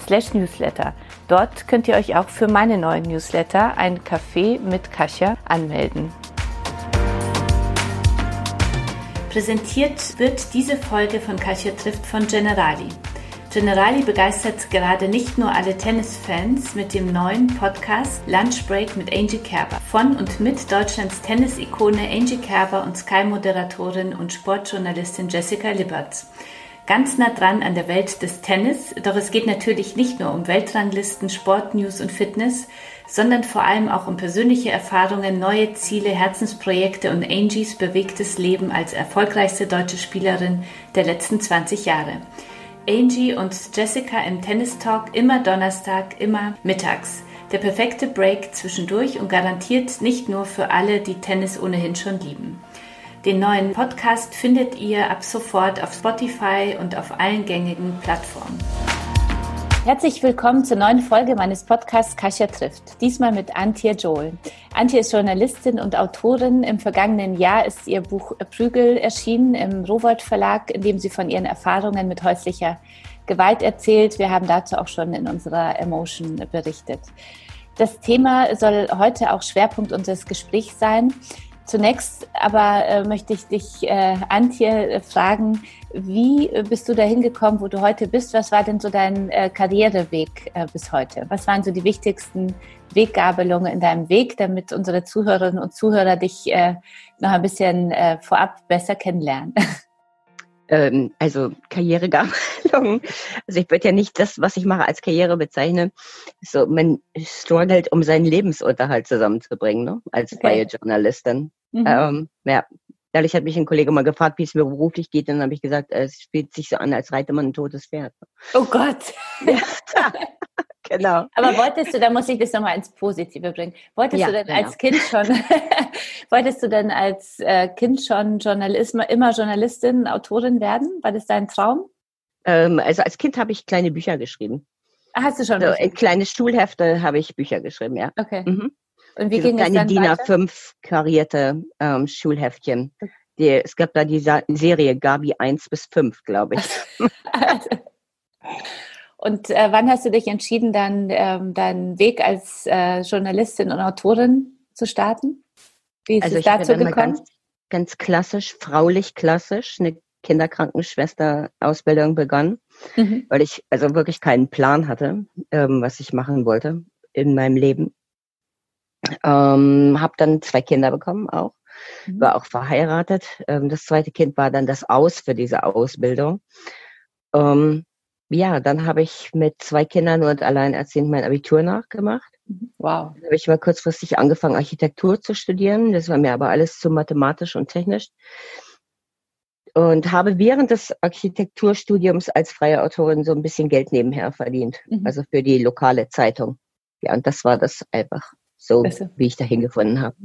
slash newsletter. Dort könnt ihr euch auch für meine neuen Newsletter, ein Café mit Kasia, anmelden. Präsentiert wird diese Folge von Kasia trifft von Generali. Generali begeistert gerade nicht nur alle Tennisfans mit dem neuen Podcast Lunch Break mit Angie Kerber. Von und mit Deutschlands Tennis-Ikone Angie Kerber und Sky-Moderatorin und Sportjournalistin Jessica Libberts. Ganz nah dran an der Welt des Tennis, doch es geht natürlich nicht nur um Weltranglisten, Sportnews und Fitness, sondern vor allem auch um persönliche Erfahrungen, neue Ziele, Herzensprojekte und Angies bewegtes Leben als erfolgreichste deutsche Spielerin der letzten 20 Jahre. Angie und Jessica im Tennis Talk immer Donnerstag, immer mittags. Der perfekte Break zwischendurch und garantiert nicht nur für alle, die Tennis ohnehin schon lieben. Den neuen Podcast findet ihr ab sofort auf Spotify und auf allen gängigen Plattformen. Herzlich willkommen zur neuen Folge meines Podcasts Kasia trifft. Diesmal mit Antje Joel. Antje ist Journalistin und Autorin. Im vergangenen Jahr ist ihr Buch Prügel erschienen im Rowold Verlag, in dem sie von ihren Erfahrungen mit häuslicher Gewalt erzählt. Wir haben dazu auch schon in unserer Emotion berichtet. Das Thema soll heute auch Schwerpunkt unseres Gesprächs sein. Zunächst aber äh, möchte ich dich, äh, Antje, äh, fragen, wie bist du dahin gekommen, wo du heute bist? Was war denn so dein äh, Karriereweg äh, bis heute? Was waren so die wichtigsten Weggabelungen in deinem Weg, damit unsere Zuhörerinnen und Zuhörer dich äh, noch ein bisschen äh, vorab besser kennenlernen? Ähm, also Karrieregabelungen. Also ich würde ja nicht das, was ich mache, als Karriere bezeichnen. So, man struggelt, um seinen Lebensunterhalt zusammenzubringen, ne? als okay. freie Journalistin. Mhm. Ähm, ja, dadurch hat mich ein Kollege mal gefragt, wie es mir beruflich geht. Und dann habe ich gesagt, es fühlt sich so an, als reite man ein totes Pferd. Oh Gott. Ja. genau. Aber wolltest du, da muss ich das nochmal ins Positive bringen. Wolltest ja, du denn genau. als Kind schon, wolltest du denn als äh, Kind schon Journalist, immer Journalistin, Autorin werden? War das dein Traum? Ähm, also als Kind habe ich kleine Bücher geschrieben. Ach, hast du schon? So, in kleine Schulhefte habe ich Bücher geschrieben, ja. Okay. Mhm. Und wie ging es dann DIN A5 karierte ähm, Schulheftchen. Die, es gab da die Serie Gabi 1 bis 5, glaube ich. und äh, wann hast du dich entschieden, dann ähm, deinen Weg als äh, Journalistin und Autorin zu starten? Wie ist also es dazu gekommen? Ganz, ganz klassisch, fraulich klassisch, eine Kinderkrankenschwester-Ausbildung begonnen, mhm. weil ich also wirklich keinen Plan hatte, ähm, was ich machen wollte in meinem Leben. Ähm, habe dann zwei Kinder bekommen auch, mhm. war auch verheiratet. Ähm, das zweite Kind war dann das Aus für diese Ausbildung. Ähm, ja, dann habe ich mit zwei Kindern und alleinerziehend mein Abitur nachgemacht. Mhm. Wow. Dann habe ich mal kurzfristig angefangen, Architektur zu studieren. Das war mir aber alles zu mathematisch und technisch. Und habe während des Architekturstudiums als freie Autorin so ein bisschen Geld nebenher verdient. Mhm. Also für die lokale Zeitung. Ja, und das war das einfach so Besser. wie ich dahin gefunden habe.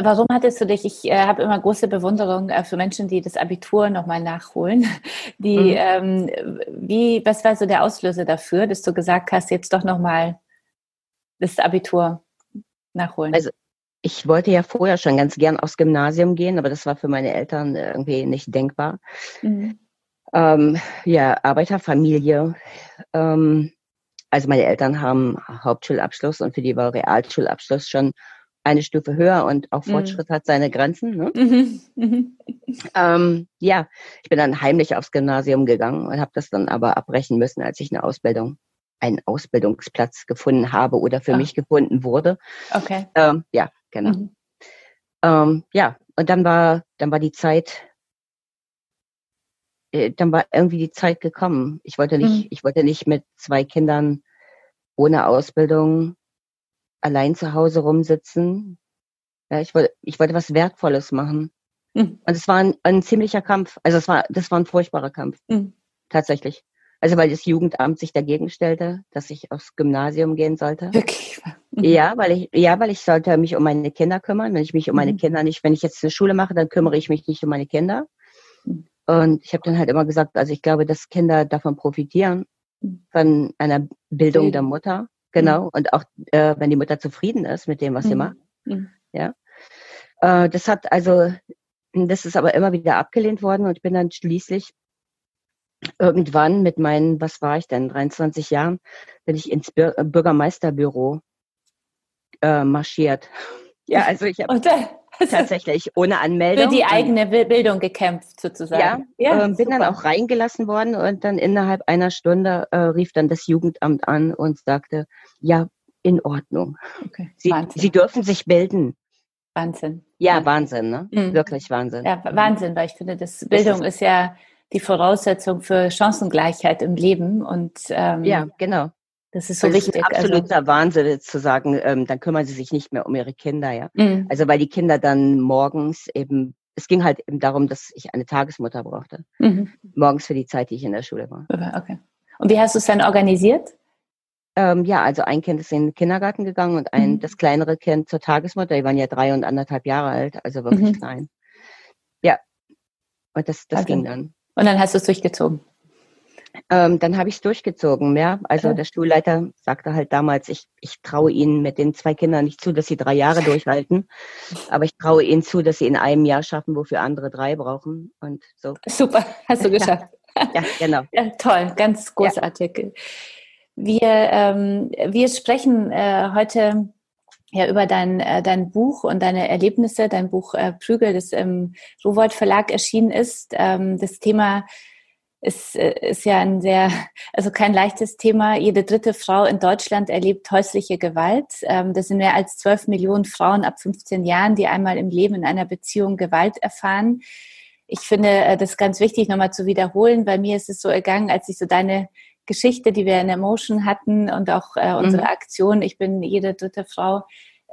Warum hattest du dich, ich äh, habe immer große Bewunderung äh, für Menschen, die das Abitur nochmal nachholen. Die, mhm. ähm, wie, was war so der Auslöser dafür, dass du gesagt hast, jetzt doch nochmal das Abitur nachholen? Also ich wollte ja vorher schon ganz gern aufs Gymnasium gehen, aber das war für meine Eltern irgendwie nicht denkbar. Mhm. Ähm, ja, Arbeiterfamilie. Ähm, also meine Eltern haben Hauptschulabschluss und für die war Realschulabschluss schon eine Stufe höher und auch mhm. Fortschritt mhm. hat seine Grenzen. Ne? Mhm. Mhm. Ähm, ja, ich bin dann heimlich aufs Gymnasium gegangen und habe das dann aber abbrechen müssen, als ich eine Ausbildung, einen Ausbildungsplatz gefunden habe oder für Ach. mich gefunden wurde. Okay. Ähm, ja, genau. Mhm. Ähm, ja, und dann war, dann war die Zeit, äh, dann war irgendwie die Zeit gekommen. Ich wollte nicht, ich wollte nicht mit zwei Kindern ohne Ausbildung allein zu Hause rumsitzen. Ja, ich wollte, ich wollte was Wertvolles machen. Mhm. Und es war ein, ein, ziemlicher Kampf. Also es war, das war ein furchtbarer Kampf. Mhm. Tatsächlich. Also weil das Jugendamt sich dagegen stellte, dass ich aufs Gymnasium gehen sollte. Wirklich? Mhm. Ja, weil ich, ja, weil ich sollte mich um meine Kinder kümmern. Wenn ich mich um meine mhm. Kinder nicht, wenn ich jetzt eine Schule mache, dann kümmere ich mich nicht um meine Kinder. Mhm. Und ich habe dann halt immer gesagt, also ich glaube, dass Kinder davon profitieren, mhm. von einer Bildung der Mutter. Genau. Mhm. Und auch, äh, wenn die Mutter zufrieden ist mit dem, was sie macht. Ja. Äh, das hat also, das ist aber immer wieder abgelehnt worden und ich bin dann schließlich irgendwann mit meinen, was war ich denn, 23 Jahren, bin ich ins Bürgermeisterbüro äh, marschiert. Ja, also ich habe tatsächlich ohne Anmeldung. Für die eigene Bildung gekämpft sozusagen. Ja, ja äh, bin dann auch reingelassen worden und dann innerhalb einer Stunde äh, rief dann das Jugendamt an und sagte, ja, in Ordnung. Okay. Sie, Sie dürfen sich bilden. Wahnsinn. Ja, Wahnsinn, ne? Mhm. Wirklich Wahnsinn. Ja, Wahnsinn, weil ich finde, das Bildung ist, ist, ja die Voraussetzung für Chancengleichheit im Leben und ähm, ja, genau. Das ist so wichtig. Ist also absoluter also. Wahnsinn zu sagen, ähm, dann kümmern sie sich nicht mehr um ihre Kinder, ja. Mhm. Also weil die Kinder dann morgens eben, es ging halt eben darum, dass ich eine Tagesmutter brauchte. Mhm. Morgens für die Zeit, die ich in der Schule war. Okay. Und wie hast du es dann organisiert? Ähm, ja, also ein Kind ist in den Kindergarten gegangen und ein, mhm. das kleinere Kind zur Tagesmutter. Die waren ja drei und anderthalb Jahre alt, also wirklich mhm. klein. Ja. Und das, das also. ging dann. Und dann hast du es durchgezogen? Ähm, dann habe ich es durchgezogen, ja. Also ja. der Schulleiter sagte halt damals, ich, ich traue ihnen mit den zwei Kindern nicht zu, dass sie drei Jahre durchhalten, aber ich traue ihnen zu, dass sie in einem Jahr schaffen, wofür andere drei brauchen und so. Super, hast du geschafft. Ja, ja genau. Ja, toll, ganz großartig. Wir, ähm, wir sprechen äh, heute ja über dein, äh, dein Buch und deine Erlebnisse, dein Buch äh, Prügel, das im Rowold Verlag erschienen ist. Ähm, das Thema ist, äh, ist ja ein sehr, also kein leichtes Thema. Jede dritte Frau in Deutschland erlebt häusliche Gewalt. Ähm, das sind mehr als 12 Millionen Frauen ab 15 Jahren, die einmal im Leben in einer Beziehung Gewalt erfahren. Ich finde äh, das ganz wichtig, nochmal zu wiederholen. Bei mir ist es so ergangen, als ich so deine Geschichte, die wir in Emotion hatten und auch äh, unsere mhm. Aktion, ich bin jede dritte Frau,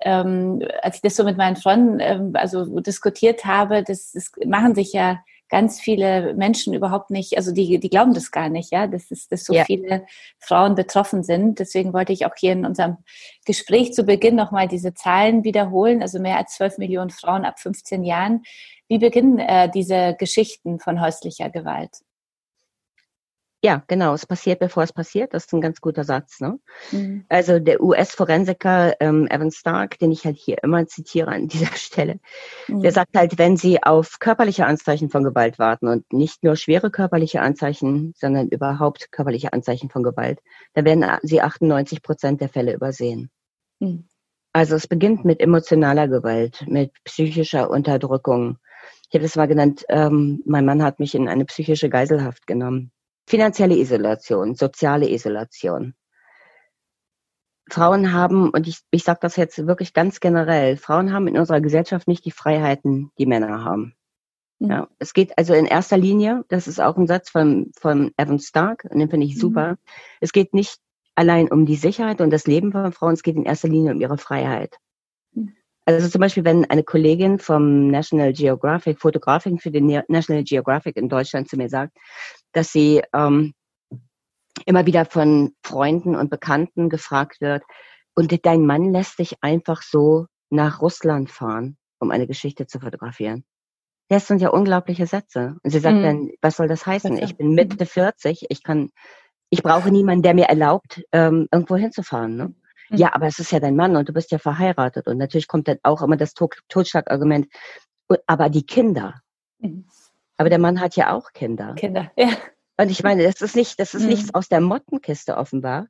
ähm, als ich das so mit meinen Freunden ähm, also diskutiert habe, das, das machen sich ja ganz viele Menschen überhaupt nicht, also die, die glauben das gar nicht, ja, dass, es, dass so ja. viele Frauen betroffen sind. Deswegen wollte ich auch hier in unserem Gespräch zu Beginn nochmal diese Zahlen wiederholen, also mehr als 12 Millionen Frauen ab 15 Jahren. Wie beginnen äh, diese Geschichten von häuslicher Gewalt? Ja, genau. Es passiert, bevor es passiert. Das ist ein ganz guter Satz. Ne? Mhm. Also der US-Forensiker ähm, Evan Stark, den ich halt hier immer zitiere an dieser Stelle, mhm. der sagt halt, wenn Sie auf körperliche Anzeichen von Gewalt warten und nicht nur schwere körperliche Anzeichen, sondern überhaupt körperliche Anzeichen von Gewalt, dann werden Sie 98 Prozent der Fälle übersehen. Mhm. Also es beginnt mit emotionaler Gewalt, mit psychischer Unterdrückung. Ich habe das mal genannt, ähm, mein Mann hat mich in eine psychische Geiselhaft genommen. Finanzielle Isolation, soziale Isolation. Frauen haben, und ich, ich sage das jetzt wirklich ganz generell, Frauen haben in unserer Gesellschaft nicht die Freiheiten, die Männer haben. Mhm. Ja, es geht also in erster Linie, das ist auch ein Satz von, von Evan Stark, und den finde ich mhm. super. Mhm. Es geht nicht allein um die Sicherheit und das Leben von Frauen, es geht in erster Linie um ihre Freiheit. Mhm. Also zum Beispiel, wenn eine Kollegin vom National Geographic, Fotografin für den National Geographic in Deutschland zu mir sagt, dass sie ähm, immer wieder von Freunden und Bekannten gefragt wird, und dein Mann lässt dich einfach so nach Russland fahren, um eine Geschichte zu fotografieren. Das sind ja unglaubliche Sätze. Und sie sagt mhm. dann, was soll das heißen? Ich bin Mitte 40, ich kann, ich brauche niemanden, der mir erlaubt, ähm, irgendwo hinzufahren. Ne? Mhm. Ja, aber es ist ja dein Mann und du bist ja verheiratet. Und natürlich kommt dann auch immer das Totschlagargument, aber die Kinder. Mhm. Aber der Mann hat ja auch Kinder. Kinder, ja. Und ich meine, das ist nicht, das ist mhm. nichts aus der Mottenkiste offenbar.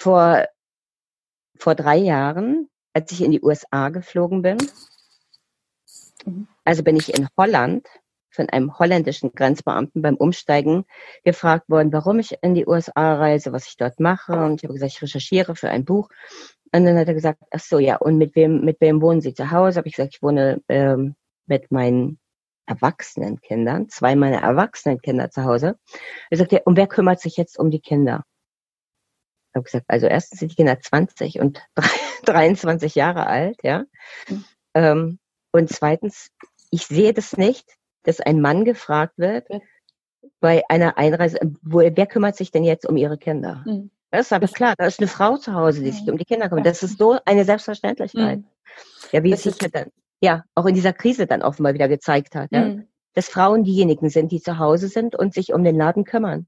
Vor, vor drei Jahren, als ich in die USA geflogen bin, mhm. also bin ich in Holland von einem holländischen Grenzbeamten beim Umsteigen gefragt worden, warum ich in die USA reise, was ich dort mache. Und ich habe gesagt, ich recherchiere für ein Buch. Und dann hat er gesagt, ach so, ja, und mit wem, mit wem wohnen Sie zu Hause? Habe ich gesagt, ich wohne ähm, mit meinen erwachsenen Kindern, zwei meiner erwachsenen Kinder zu Hause. Er sagte, und wer kümmert sich jetzt um die Kinder? Ich habe gesagt, also erstens sind die Kinder 20 und 23 Jahre alt, ja. Mhm. Ähm, und zweitens, ich sehe das nicht, dass ein Mann gefragt wird, bei einer Einreise, wo, wer kümmert sich denn jetzt um ihre Kinder? Mhm. Das ist aber klar, da ist eine Frau zu Hause, die sich um die Kinder kümmert. Das ist so eine Selbstverständlichkeit. Mhm. Ja, wie es sich ja dann, ja, auch in dieser Krise dann offenbar wieder gezeigt hat, ja? Mhm. dass Frauen diejenigen sind, die zu Hause sind und sich um den Laden kümmern.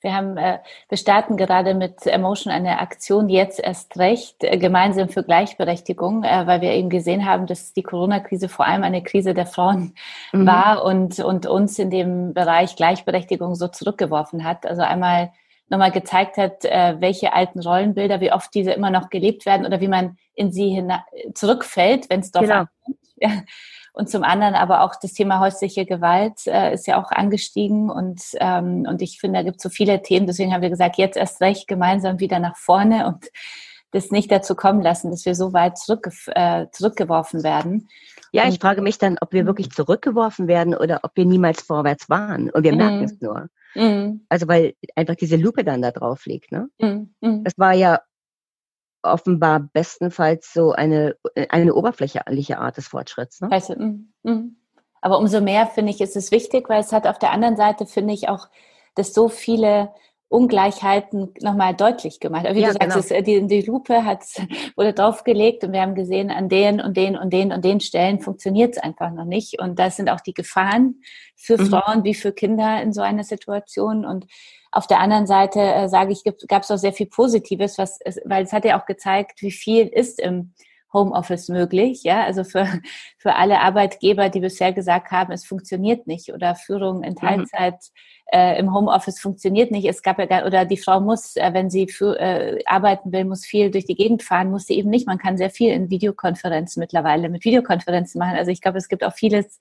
Wir haben, äh, wir starten gerade mit Emotion eine Aktion jetzt erst recht äh, gemeinsam für Gleichberechtigung, äh, weil wir eben gesehen haben, dass die Corona-Krise vor allem eine Krise der Frauen mhm. war und und uns in dem Bereich Gleichberechtigung so zurückgeworfen hat. Also einmal nochmal gezeigt hat, äh, welche alten Rollenbilder, wie oft diese immer noch gelebt werden oder wie man in sie zurückfällt, wenn es doch genau. Ja. Und zum anderen aber auch das Thema häusliche Gewalt äh, ist ja auch angestiegen und, ähm, und ich finde, da gibt es so viele Themen. Deswegen haben wir gesagt, jetzt erst recht gemeinsam wieder nach vorne und das nicht dazu kommen lassen, dass wir so weit zurück, äh, zurückgeworfen werden. Ja, ich frage mich dann, ob wir wirklich zurückgeworfen werden oder ob wir niemals vorwärts waren und wir mhm. merken es nur. Mhm. Also weil einfach diese Lupe dann da drauf liegt. Ne? Mhm. mhm. Das war ja offenbar bestenfalls so eine, eine oberflächliche Art des Fortschritts. Ne? Also, mm, Aber umso mehr finde ich, ist es wichtig, weil es hat auf der anderen Seite, finde ich, auch, dass so viele Ungleichheiten nochmal deutlich gemacht. Wie ja, du sagst, genau. es, die, die Lupe hat, wurde draufgelegt und wir haben gesehen, an den und den und den und den Stellen funktioniert es einfach noch nicht. Und das sind auch die Gefahren für mhm. Frauen wie für Kinder in so einer Situation. Und auf der anderen Seite äh, sage ich, gab es auch sehr viel Positives, was, weil es hat ja auch gezeigt, wie viel ist im Homeoffice möglich, ja, also für, für alle Arbeitgeber, die bisher gesagt haben, es funktioniert nicht oder Führung in mhm. Teilzeit mhm. äh, im Homeoffice funktioniert nicht. Es gab ja oder die Frau muss, äh, wenn sie für, äh, arbeiten will, muss viel durch die Gegend fahren, muss sie eben nicht. Man kann sehr viel in Videokonferenzen mittlerweile mit Videokonferenzen machen. Also ich glaube, es gibt auch vieles,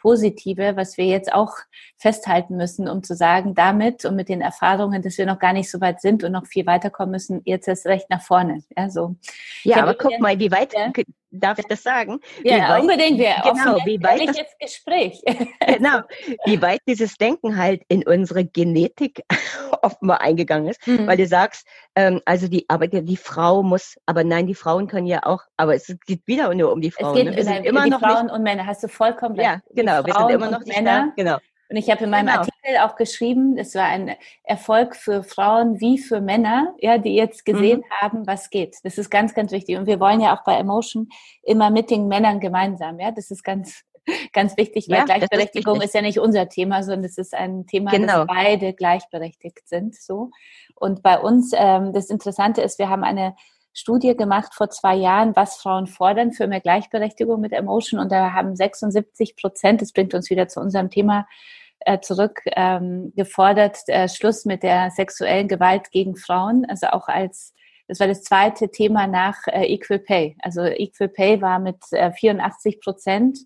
Positive, was wir jetzt auch festhalten müssen, um zu sagen, damit und mit den Erfahrungen, dass wir noch gar nicht so weit sind und noch viel weiterkommen müssen, jetzt erst recht nach vorne. Ja, so. ja aber guck mal, wie weit, ja? Darf ich das sagen? Ja, weit, unbedingt. Wir genau, wie weit das, Gespräch. genau, wie weit dieses Denken halt in unsere Genetik offenbar eingegangen ist, mhm. weil du sagst, ähm, also die, aber die Frau muss, aber nein, die Frauen können ja auch, aber es geht wieder nur um die Frauen. Es geht ne? nein, immer die noch Frauen nicht, und Männer, hast du vollkommen recht. Ja, genau, wir sind immer noch Männer. Genau. Und ich habe in meinem genau. Artikel auch geschrieben, es war ein Erfolg für Frauen wie für Männer, ja, die jetzt gesehen mhm. haben, was geht. Das ist ganz, ganz wichtig. Und wir wollen ja auch bei Emotion immer mit den Männern gemeinsam, ja. Das ist ganz, ganz wichtig, weil ja, Gleichberechtigung ist, ist, ja nicht unser Thema, sondern es ist ein Thema, genau. dass beide gleichberechtigt sind, so. Und bei uns, ähm, das Interessante ist, wir haben eine Studie gemacht vor zwei Jahren, was Frauen fordern für mehr Gleichberechtigung mit Emotion. Und da haben 76 Prozent, das bringt uns wieder zu unserem Thema äh, zurück, ähm, äh, Schluss mit der sexuellen Gewalt gegen Frauen. Also auch als, das war das zweite Thema nach äh, Equal Pay. Also Equal Pay war mit äh, 84 Prozent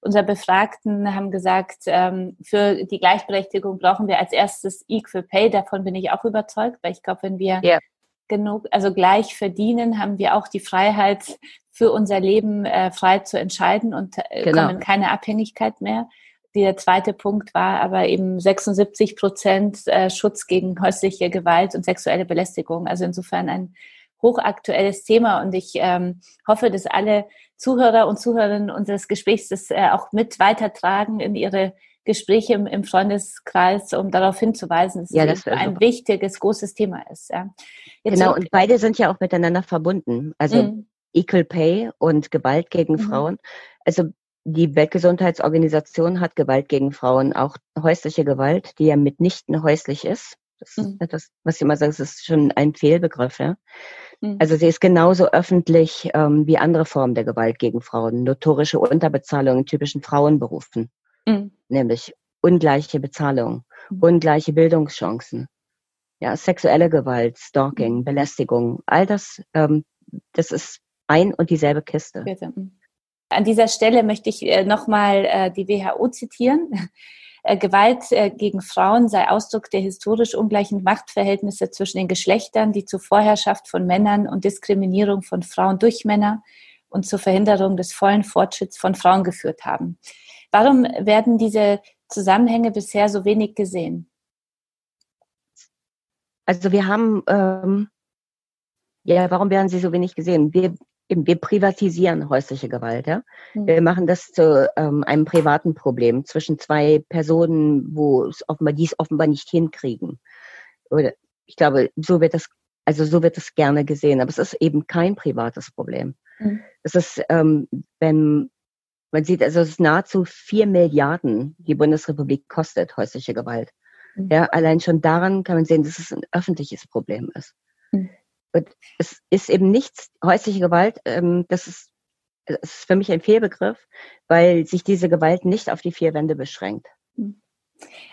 unserer Befragten haben gesagt, ähm, für die Gleichberechtigung brauchen wir als erstes Equal Pay. Davon bin ich auch überzeugt, weil ich glaube, wenn wir yeah genug, also gleich verdienen, haben wir auch die Freiheit, für unser Leben äh, frei zu entscheiden und äh, genau. kommen in keine Abhängigkeit mehr. Der zweite Punkt war aber eben 76 Prozent äh, Schutz gegen häusliche Gewalt und sexuelle Belästigung. Also insofern ein hochaktuelles Thema und ich ähm, hoffe, dass alle Zuhörer und Zuhörerinnen unseres Gesprächs das äh, auch mit weitertragen in ihre Gespräche im, im Freundeskreis, um darauf hinzuweisen, dass ja, es das ein super. wichtiges, großes Thema ist. Ja. genau, und beide sind ja auch miteinander verbunden. Also mhm. Equal Pay und Gewalt gegen mhm. Frauen. Also die Weltgesundheitsorganisation hat Gewalt gegen Frauen, auch häusliche Gewalt, die ja mitnichten häuslich ist. Das ist mhm. etwas, was ich immer sage, das ist schon ein Fehlbegriff. Ja? Mhm. Also sie ist genauso öffentlich ähm, wie andere Formen der Gewalt gegen Frauen. Notorische Unterbezahlung in typischen Frauenberufen mhm. nämlich ungleiche Bezahlung, mhm. ungleiche Bildungschancen, ja, sexuelle Gewalt, Stalking, mhm. Belästigung, all das, ähm, das ist ein und dieselbe Kiste. Bitte. An dieser Stelle möchte ich äh, nochmal äh, die WHO zitieren. Äh, Gewalt gegen Frauen sei Ausdruck der historisch ungleichen Machtverhältnisse zwischen den Geschlechtern, die zur Vorherrschaft von Männern und Diskriminierung von Frauen durch Männer und zur Verhinderung des vollen Fortschritts von Frauen geführt haben. Warum werden diese Zusammenhänge bisher so wenig gesehen? Also wir haben, ähm, ja, warum werden sie so wenig gesehen? Wir, eben, wir privatisieren häusliche Gewalt. Ja? Mhm. Wir machen das zu ähm, einem privaten Problem zwischen zwei Personen, wo es offenbar, die es offenbar nicht hinkriegen. Oder ich glaube, so wird das, also so wird es gerne gesehen, aber es ist eben kein privates Problem. Mhm. Es ist, ähm, wenn man sieht, also es ist nahezu vier Milliarden die Bundesrepublik kostet häusliche Gewalt. Mhm. Ja, allein schon daran kann man sehen, dass es ein öffentliches Problem ist. Mhm. Es ist eben nichts, häusliche Gewalt, ähm, das ist, das ist für mich ein Fehlbegriff, weil sich diese Gewalt nicht auf die vier Wände beschränkt. Mhm.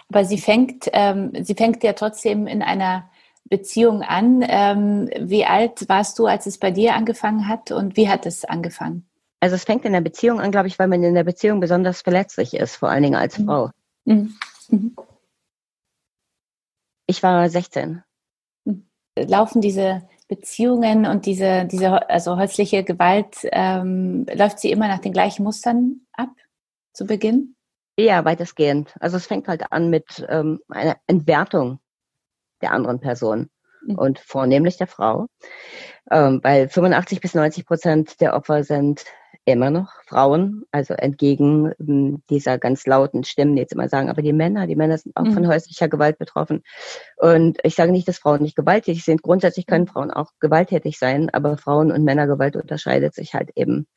Aber sie fängt, ähm, sie fängt ja trotzdem in einer Beziehung an. Ähm, wie alt warst du, als es bei dir angefangen hat und wie hat es angefangen? Also es fängt in der Beziehung an, glaube ich, weil man in der Beziehung besonders verletzlich ist, vor allen Dingen als mhm. Frau. Mhm. Mhm. Ich war 16. Mhm. Laufen diese Beziehungen und diese, diese also häusliche Gewalt, ähm, läuft sie immer nach den gleichen Mustern ab zu Beginn? Ja, weitestgehend. Also es fängt halt an mit ähm, einer Entwertung der anderen Person mhm. und vornehmlich der Frau, ähm, weil 85 bis 90 Prozent der Opfer sind immer noch Frauen, also entgegen ähm, dieser ganz lauten Stimmen, die jetzt immer sagen, aber die Männer, die Männer sind auch mhm. von häuslicher Gewalt betroffen. Und ich sage nicht, dass Frauen nicht gewalttätig sind. Grundsätzlich können mhm. Frauen auch gewalttätig sein, aber Frauen- und Männergewalt unterscheidet sich halt eben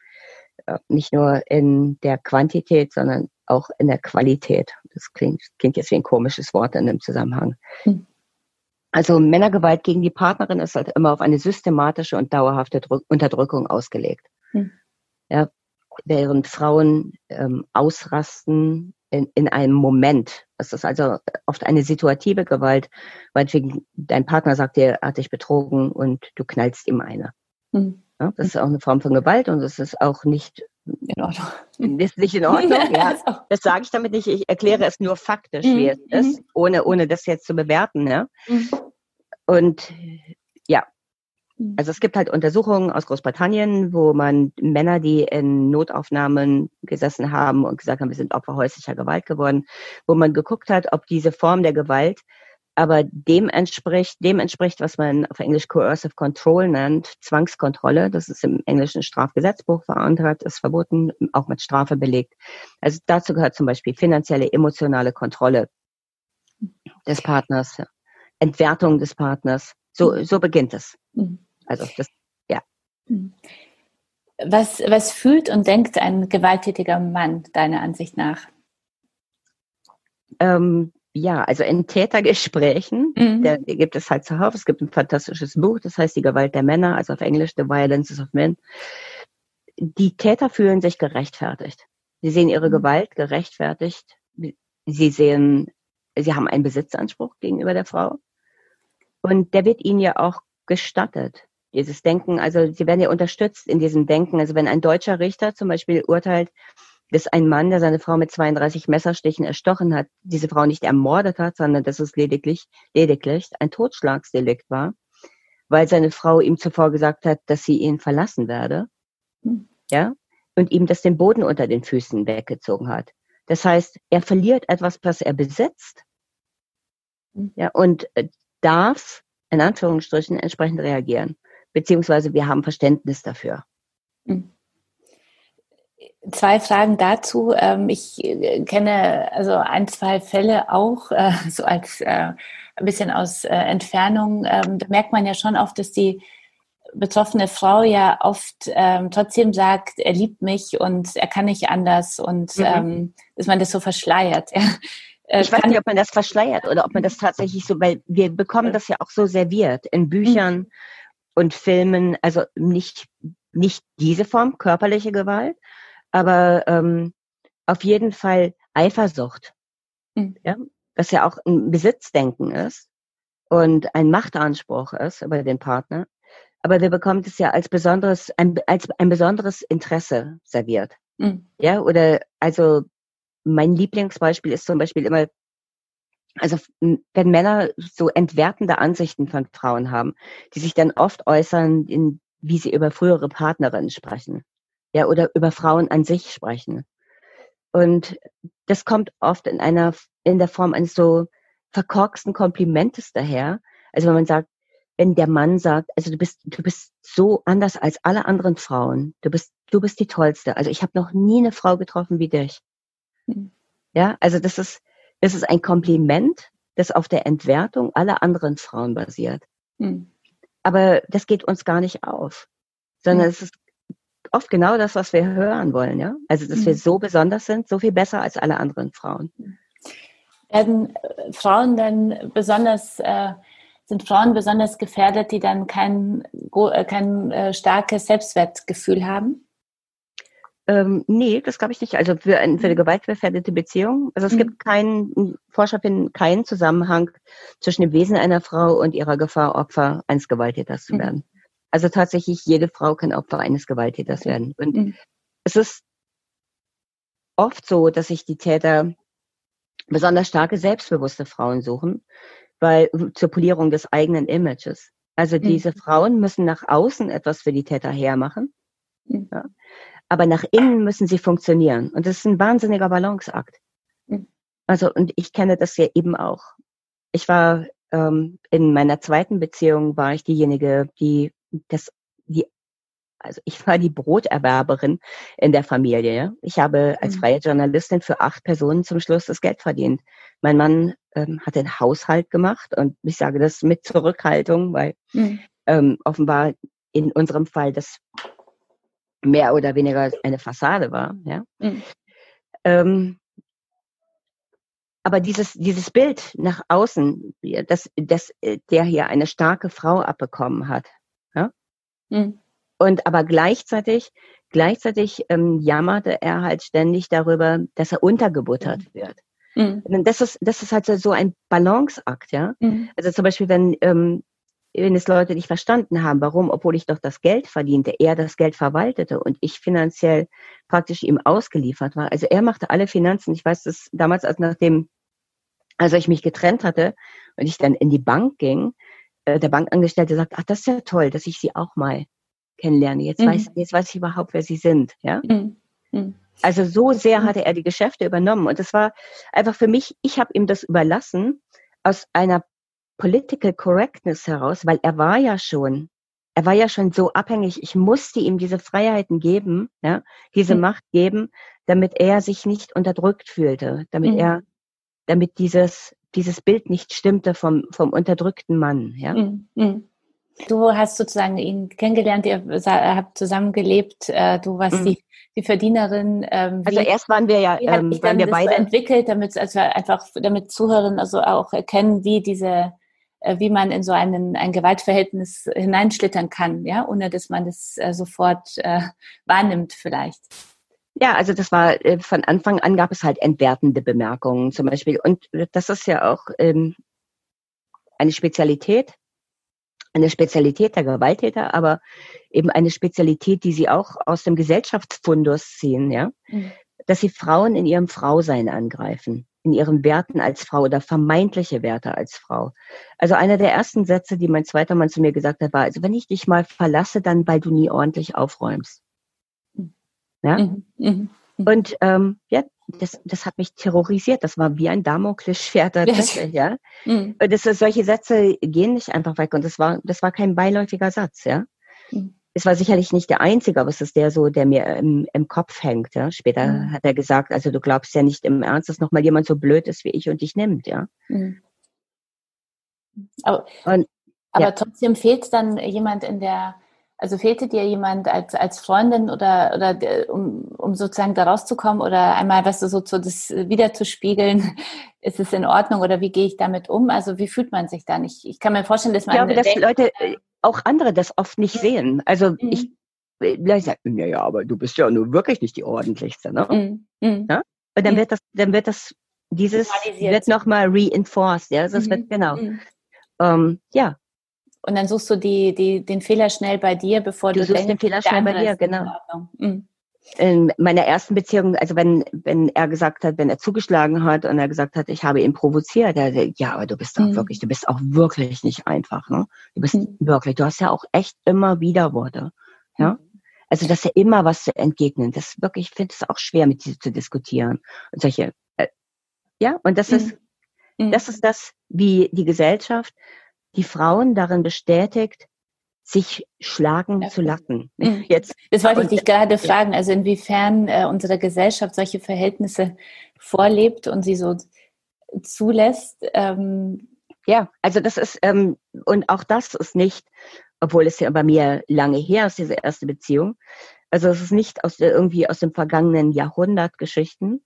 äh, nicht nur in der Quantität, sondern auch in der Qualität. Das klingt, klingt jetzt wie ein komisches Wort in dem Zusammenhang. Mhm. Also Männergewalt gegen die Partnerin ist halt immer auf eine systematische und dauerhafte Unterdrückung ausgelegt. Mhm. Ja, während Frauen ähm, ausrasten in, in einem Moment. Das ist also oft eine situative Gewalt, meinetwegen dein Partner sagt dir, er hat dich betrogen und du knallst ihm eine. Mhm. Ja, das ist auch eine Form von Gewalt und das ist auch nicht in Ordnung. Ist nicht in Ordnung, ja. Das sage ich damit nicht. Ich erkläre es nur faktisch, mhm. wie es ist, ohne, ohne das jetzt zu bewerten. Ja. Mhm. Und ja, Mhm. Also es gibt halt Untersuchungen aus Großbritannien, wo man Männer, die in Notaufnahmen gesessen haben und gesagt haben, wir sind Opfer häuslicher Gewalt geworden, wo man geguckt hat, ob diese Form der Gewalt aber dem entspricht, dem entspricht, was man auf Englisch Coercive Control nennt, Zwangskontrolle. Das ist im englischen Strafgesetzbuch verankert, ist verboten, auch mit Strafe belegt. Also dazu gehört zum Beispiel finanzielle, emotionale Kontrolle des Partners, Entwertung des Partners. So, so beginnt es. Mhm. Also das, ja. Hm. Was, was fühlt und denkt ein gewalttätiger Mann deiner Ansicht nach? Ähm, ja, also in Tätergesprächen, mhm. da gibt es halt zuhauf, es gibt ein fantastisches Buch, das heißt Die Gewalt der Männer, also auf Englisch The Violences of Men. Die Täter fühlen sich gerechtfertigt. Sie sehen ihre mhm. Gewalt gerechtfertigt. Sie sehen, sie haben einen Besitzanspruch gegenüber der Frau. Und der wird ihnen ja auch gestattet dieses Denken, also sie werden ja unterstützt in diesem Denken. Also wenn ein deutscher Richter zum Beispiel urteilt, dass ein Mann, der seine Frau mit 32 Messerstichen erstochen hat, diese Frau nicht ermordet hat, sondern dass es lediglich, lediglich ein Totschlagsdelikt war, weil seine Frau ihm zuvor gesagt hat, dass sie ihn verlassen werde, hm. ja, und ihm das den Boden unter den Füßen weggezogen hat. Das heißt, er verliert etwas, was er besitzt, hm. ja, und äh, darf in Anführungsstrichen entsprechend reagieren beziehungsweise wir haben Verständnis dafür. Hm. Zwei Fragen dazu. Ähm, ich äh, kenne also ein, zwei Fälle auch, äh, so als äh, ein bisschen aus Entfernung. Ähm, da merkt man ja schon oft, dass die betroffene Frau ja oft ähm, trotzdem sagt, er liebt mich und er kann nicht anders und mhm. dass man das so verschleiert. Ich weiß nicht, ob man das verschleiert oder ob man das tatsächlich so, weil wir bekommen das ja auch so serviert in Büchern. Und Filmen, also nicht, nicht diese Form, körperliche Gewalt, aber ähm, auf jeden Fall Eifersucht, mhm. ja, was ja auch ein Besitzdenken ist und ein Machtanspruch ist über den Partner. Aber wir bekommen es ja als besonderes, ein, als ein besonderes Interesse serviert. Mhm. Ja, oder also mein Lieblingsbeispiel ist zum Beispiel immer also wenn Männer so entwertende Ansichten von Frauen haben, die sich dann oft äußern, in, wie sie über frühere Partnerinnen sprechen, ja, oder über Frauen an sich sprechen. Und das kommt oft in einer, in der Form eines so verkorksten Komplimentes daher. Also wenn man sagt, wenn der Mann sagt, also du bist, du bist so anders als alle anderen Frauen. Du bist, du bist die tollste. Also ich habe noch nie eine Frau getroffen wie dich. Mhm. Ja, also das ist, das ist ein Kompliment, das auf der Entwertung aller anderen Frauen basiert. Mhm. Aber das geht uns gar nicht auf, sondern mhm. es ist oft genau das, was wir hören wollen, ja. Also, dass wir hm. so besonders sind, so viel besser als alle anderen Frauen. Werden äh, Frauen dann besonders äh, sind Frauen besonders gefährdet, die dann kein, äh, kein äh, starkes Selbstwertgefühl haben? Ähm, nee, das glaube ich nicht. Also für, ein, für eine mhm. gewaltgefährdete Beziehung. Also es mhm. gibt keinen, Forscher finden keinen Zusammenhang zwischen dem Wesen einer Frau und ihrer Gefahr, Opfer eines Gewalttäters zu mhm. werden. Also tatsächlich, jede Frau kann Opfer eines Gewalttäters werden. Und mhm. es ist oft so, dass sich die Täter besonders starke, selbstbewusste Frauen suchen, weil zur Polierung des eigenen Images. Also mhm. diese Frauen müssen nach außen etwas für die Täter hermachen. Mhm. Ja. Aber nach innen müssen sie funktionieren. Und das ist ein wahnsinniger Balanceakt. Mhm. Also, und ich kenne das ja eben auch. Ich war ähm, in meiner zweiten Beziehung war ich diejenige, die das, die, also ich war die Broterwerberin in der Familie. Ich habe als mhm. freie Journalistin für acht Personen zum Schluss das Geld verdient. Mein Mann ähm, hat den Haushalt gemacht und ich sage das mit Zurückhaltung, weil mhm. ähm, offenbar in unserem Fall das mehr oder weniger eine Fassade war. Ja. Mhm. Ähm, aber dieses, dieses Bild nach außen, dass, dass äh, der hier eine starke Frau abbekommen hat, ja? Mhm. und aber gleichzeitig, gleichzeitig ähm, jammerte er halt ständig darüber, dass er untergebuttert mhm. wird. Mhm. Das ist, das ist halt so ein Balanceakt, ja. Mhm. Also zum Beispiel, wenn ähm, wenn es Leute nicht verstanden haben, warum, obwohl ich doch das Geld verdiente, er das Geld verwaltete und ich finanziell praktisch ihm ausgeliefert war. Also er machte alle Finanzen. Ich weiß das damals, als nachdem, als ich mich getrennt hatte und ich dann in die Bank ging, äh, der Bankangestellte sagt, ach, das ist ja toll, dass ich Sie auch mal kennenlerne. Jetzt mhm. weiß, jetzt weiß ich überhaupt, wer Sie sind, ja. Mhm. Mhm. Also so sehr hatte er die Geschäfte übernommen und das war einfach für mich, ich habe ihm das überlassen aus einer Political Correctness heraus, weil er war ja schon, er war ja schon so abhängig. Ich musste ihm diese Freiheiten geben, ja, diese mhm. Macht geben, damit er sich nicht unterdrückt fühlte, damit mhm. er, damit dieses, dieses Bild nicht stimmte vom, vom unterdrückten Mann, ja. Mhm. mhm. Du hast sozusagen ihn kennengelernt, ihr habt zusammen gelebt, äh, du warst mhm. die, die Verdienerin. Ähm, also erst waren wir ja, ähm, waren wir beide so entwickelt, damit also einfach, damit Zuhörerinnen also auch erkennen, wie diese wie man in so einen, ein Gewaltverhältnis hineinschlittern kann, ja, ohne dass man das äh, sofort äh, wahrnimmt vielleicht. Ja, also das war äh, von Anfang an gab es halt entwertende Bemerkungen zum Beispiel. Und das ist ja auch ähm, eine Spezialität, eine Spezialität der Gewalttäter, aber eben eine Spezialität, die sie auch aus dem Gesellschaftsfundus ziehen, ja, mhm. dass sie Frauen in ihrem Frausein angreifen in ihren Werten als Frau oder vermeintliche Werte als Frau. Also einer der ersten Sätze, die mein zweiter Mann zu mir gesagt hat, war, also wenn ich dich mal verlasse, dann weil du nie ordentlich aufräumst. Ja? Mhm, mh, mh. Und ähm, ja, das, das hat mich terrorisiert. Das war wie ein Damoklesschwert tatsächlich, ja. Mhm. Das, solche Sätze gehen nicht einfach weg. Und das war, das war kein beiläufiger Satz, ja. Mhm es war sicherlich nicht der einzige, aber es ist der so, der mir im, im Kopf hängt. Ja. Später mhm. hat er gesagt, also du glaubst ja nicht im Ernst, dass nochmal jemand so blöd ist wie ich und dich nimmt, ja. Mhm. Aber, und, aber ja. trotzdem fehlt dann jemand in der, also fehlte dir jemand als, als Freundin oder, oder um, um sozusagen da rauszukommen oder einmal, was du so zu, das wiederzuspiegeln, ist es in Ordnung oder wie gehe ich damit um? Also wie fühlt man sich dann? Ich, ich kann mir vorstellen, dass man. Ich glaube, dass Leute, auch andere das oft nicht sehen. Also mhm. ich vielleicht sagt, ja, ja, aber du bist ja nur wirklich nicht die ordentlichste, ne? Mhm. mhm. Ja? Und dann mhm. wird das, dann wird das, dieses wird nochmal reinforced, ja, das wird, mhm. genau. Mhm. Ähm, ja. Und dann suchst du die, die, den Fehler schnell bei dir, bevor du, du suchst denkst, den Fehler schnell bei dir, genau in meiner ersten Beziehung, also wenn, wenn er gesagt hat, wenn er zugeschlagen hat und er gesagt hat, ich habe ihn provoziert, er ja, aber du bist doch mhm. wirklich, du bist auch wirklich nicht einfach, ne? Du bist mhm. wirklich, du hast ja auch echt immer Widerworte, ja? Mhm. Also, dass er immer was zu entgegnen, das wirklich, ich finde es auch schwer, mit dir zu diskutieren und solche, äh, ja, und das ist, mhm. Mhm. das ist das, wie die Gesellschaft die Frauen darin bestätigt, sich schlagen ja. zu lassen. Jetzt, das wollte ich dich gerade fragen, also inwiefern äh, unsere Gesellschaft solche Verhältnisse vorlebt und sie so zulässt. Ähm. Ja, also das ist, ähm, und auch das ist nicht, obwohl es ja bei mir lange her ist, diese erste Beziehung. Also es ist nicht aus der, irgendwie aus dem vergangenen Jahrhundert Geschichten.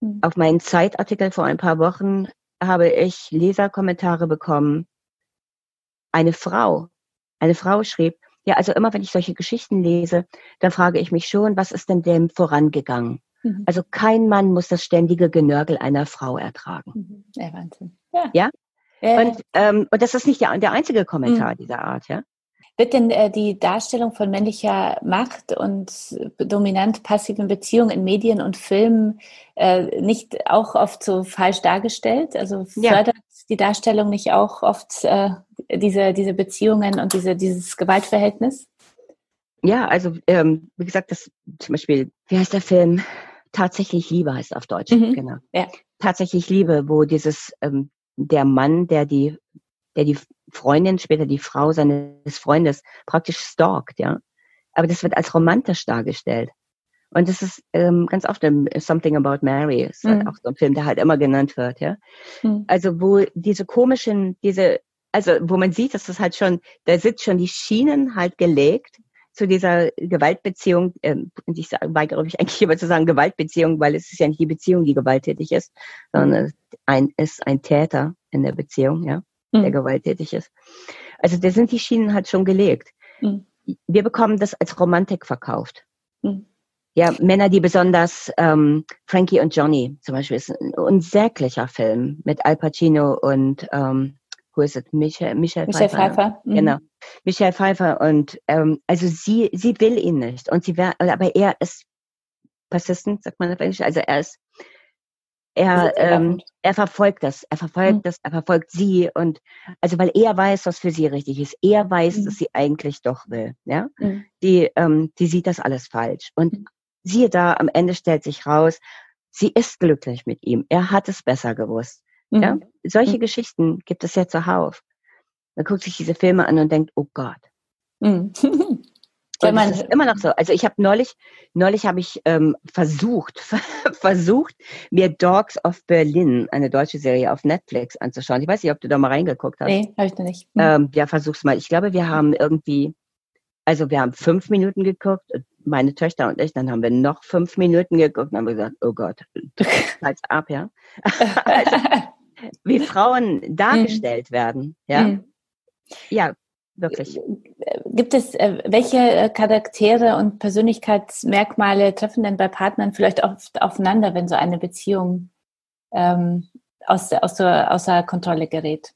Mhm. Auf meinen Zeitartikel vor ein paar Wochen habe ich Leserkommentare bekommen. Eine Frau, eine Frau schrieb, ja, also immer wenn ich solche Geschichten lese, dann frage ich mich schon, was ist denn dem vorangegangen? Mhm. Also kein Mann muss das ständige Genörgel einer Frau ertragen. Mhm. Ja, Wahnsinn. Ja. ja? Äh. Und, ähm, und das ist nicht der, der einzige Kommentar mhm. dieser Art, ja? Wird denn äh, die Darstellung von männlicher Macht und dominant passiven Beziehungen in Medien und Filmen äh, nicht auch oft so falsch dargestellt? Also fördert ja. Die Darstellung nicht auch oft äh, diese, diese Beziehungen und diese, dieses Gewaltverhältnis? Ja, also ähm, wie gesagt, das zum Beispiel, wie heißt der Film? Tatsächlich Liebe heißt auf Deutsch, mhm. genau. Ja. Tatsächlich Liebe, wo dieses ähm, der Mann, der die der die Freundin, später die Frau seines Freundes praktisch stalkt, ja. Aber das wird als romantisch dargestellt. Und das ist ähm, ganz oft im Something About Mary, ist halt mhm. auch so ein Film, der halt immer genannt wird, ja. Mhm. Also wo diese komischen, diese, also wo man sieht, dass das halt schon, da sind schon die Schienen halt gelegt zu dieser Gewaltbeziehung. Ähm, und ich weigere mich eigentlich immer zu sagen Gewaltbeziehung, weil es ist ja nicht die Beziehung, die gewalttätig ist, sondern ein ist ein Täter in der Beziehung, ja mhm. der gewalttätig ist. Also da sind die Schienen halt schon gelegt. Mhm. Wir bekommen das als Romantik verkauft. Mhm. Ja, Männer, die besonders ähm, Frankie und Johnny zum Beispiel ist ein unsäglicher Film mit Al Pacino und ähm, wo ist es? Michelle, Michelle, Michelle Pfeiffer. Pfeiffer. Mhm. Genau. Michelle Pfeiffer und ähm, also sie sie will ihn nicht und sie wäre aber er ist persistent, sagt man auf Englisch, also er ist er, ähm, er verfolgt das, er verfolgt mhm. das, er verfolgt sie und also weil er weiß, was für sie richtig ist. Er weiß, mhm. dass sie eigentlich doch will. Ja, mhm. die, ähm, die sieht das alles falsch und mhm. Siehe da, am Ende stellt sich raus, sie ist glücklich mit ihm. Er hat es besser gewusst. Ja, mhm. solche mhm. Geschichten gibt es ja zuhauf. Man guckt sich diese Filme an und denkt, oh Gott. Man das ist immer noch so. Also ich habe neulich, neulich habe ich ähm, versucht, versucht, mir Dogs of Berlin, eine deutsche Serie auf Netflix anzuschauen. Ich weiß nicht, ob du da mal reingeguckt hast. Nee, habe ich noch nicht. Hm. Ähm, ja, versuch's mal. Ich glaube, wir haben irgendwie, also wir haben fünf Minuten geguckt, meine Töchter und ich, dann haben wir noch fünf Minuten geguckt und haben gesagt, oh Gott, halt's ab, ja. also, wie Frauen dargestellt hm. werden, ja. Hm. Ja, wirklich. Gibt es, äh, welche Charaktere und Persönlichkeitsmerkmale treffen denn bei Partnern vielleicht oft aufeinander, wenn so eine Beziehung ähm, aus, aus, außer Kontrolle gerät?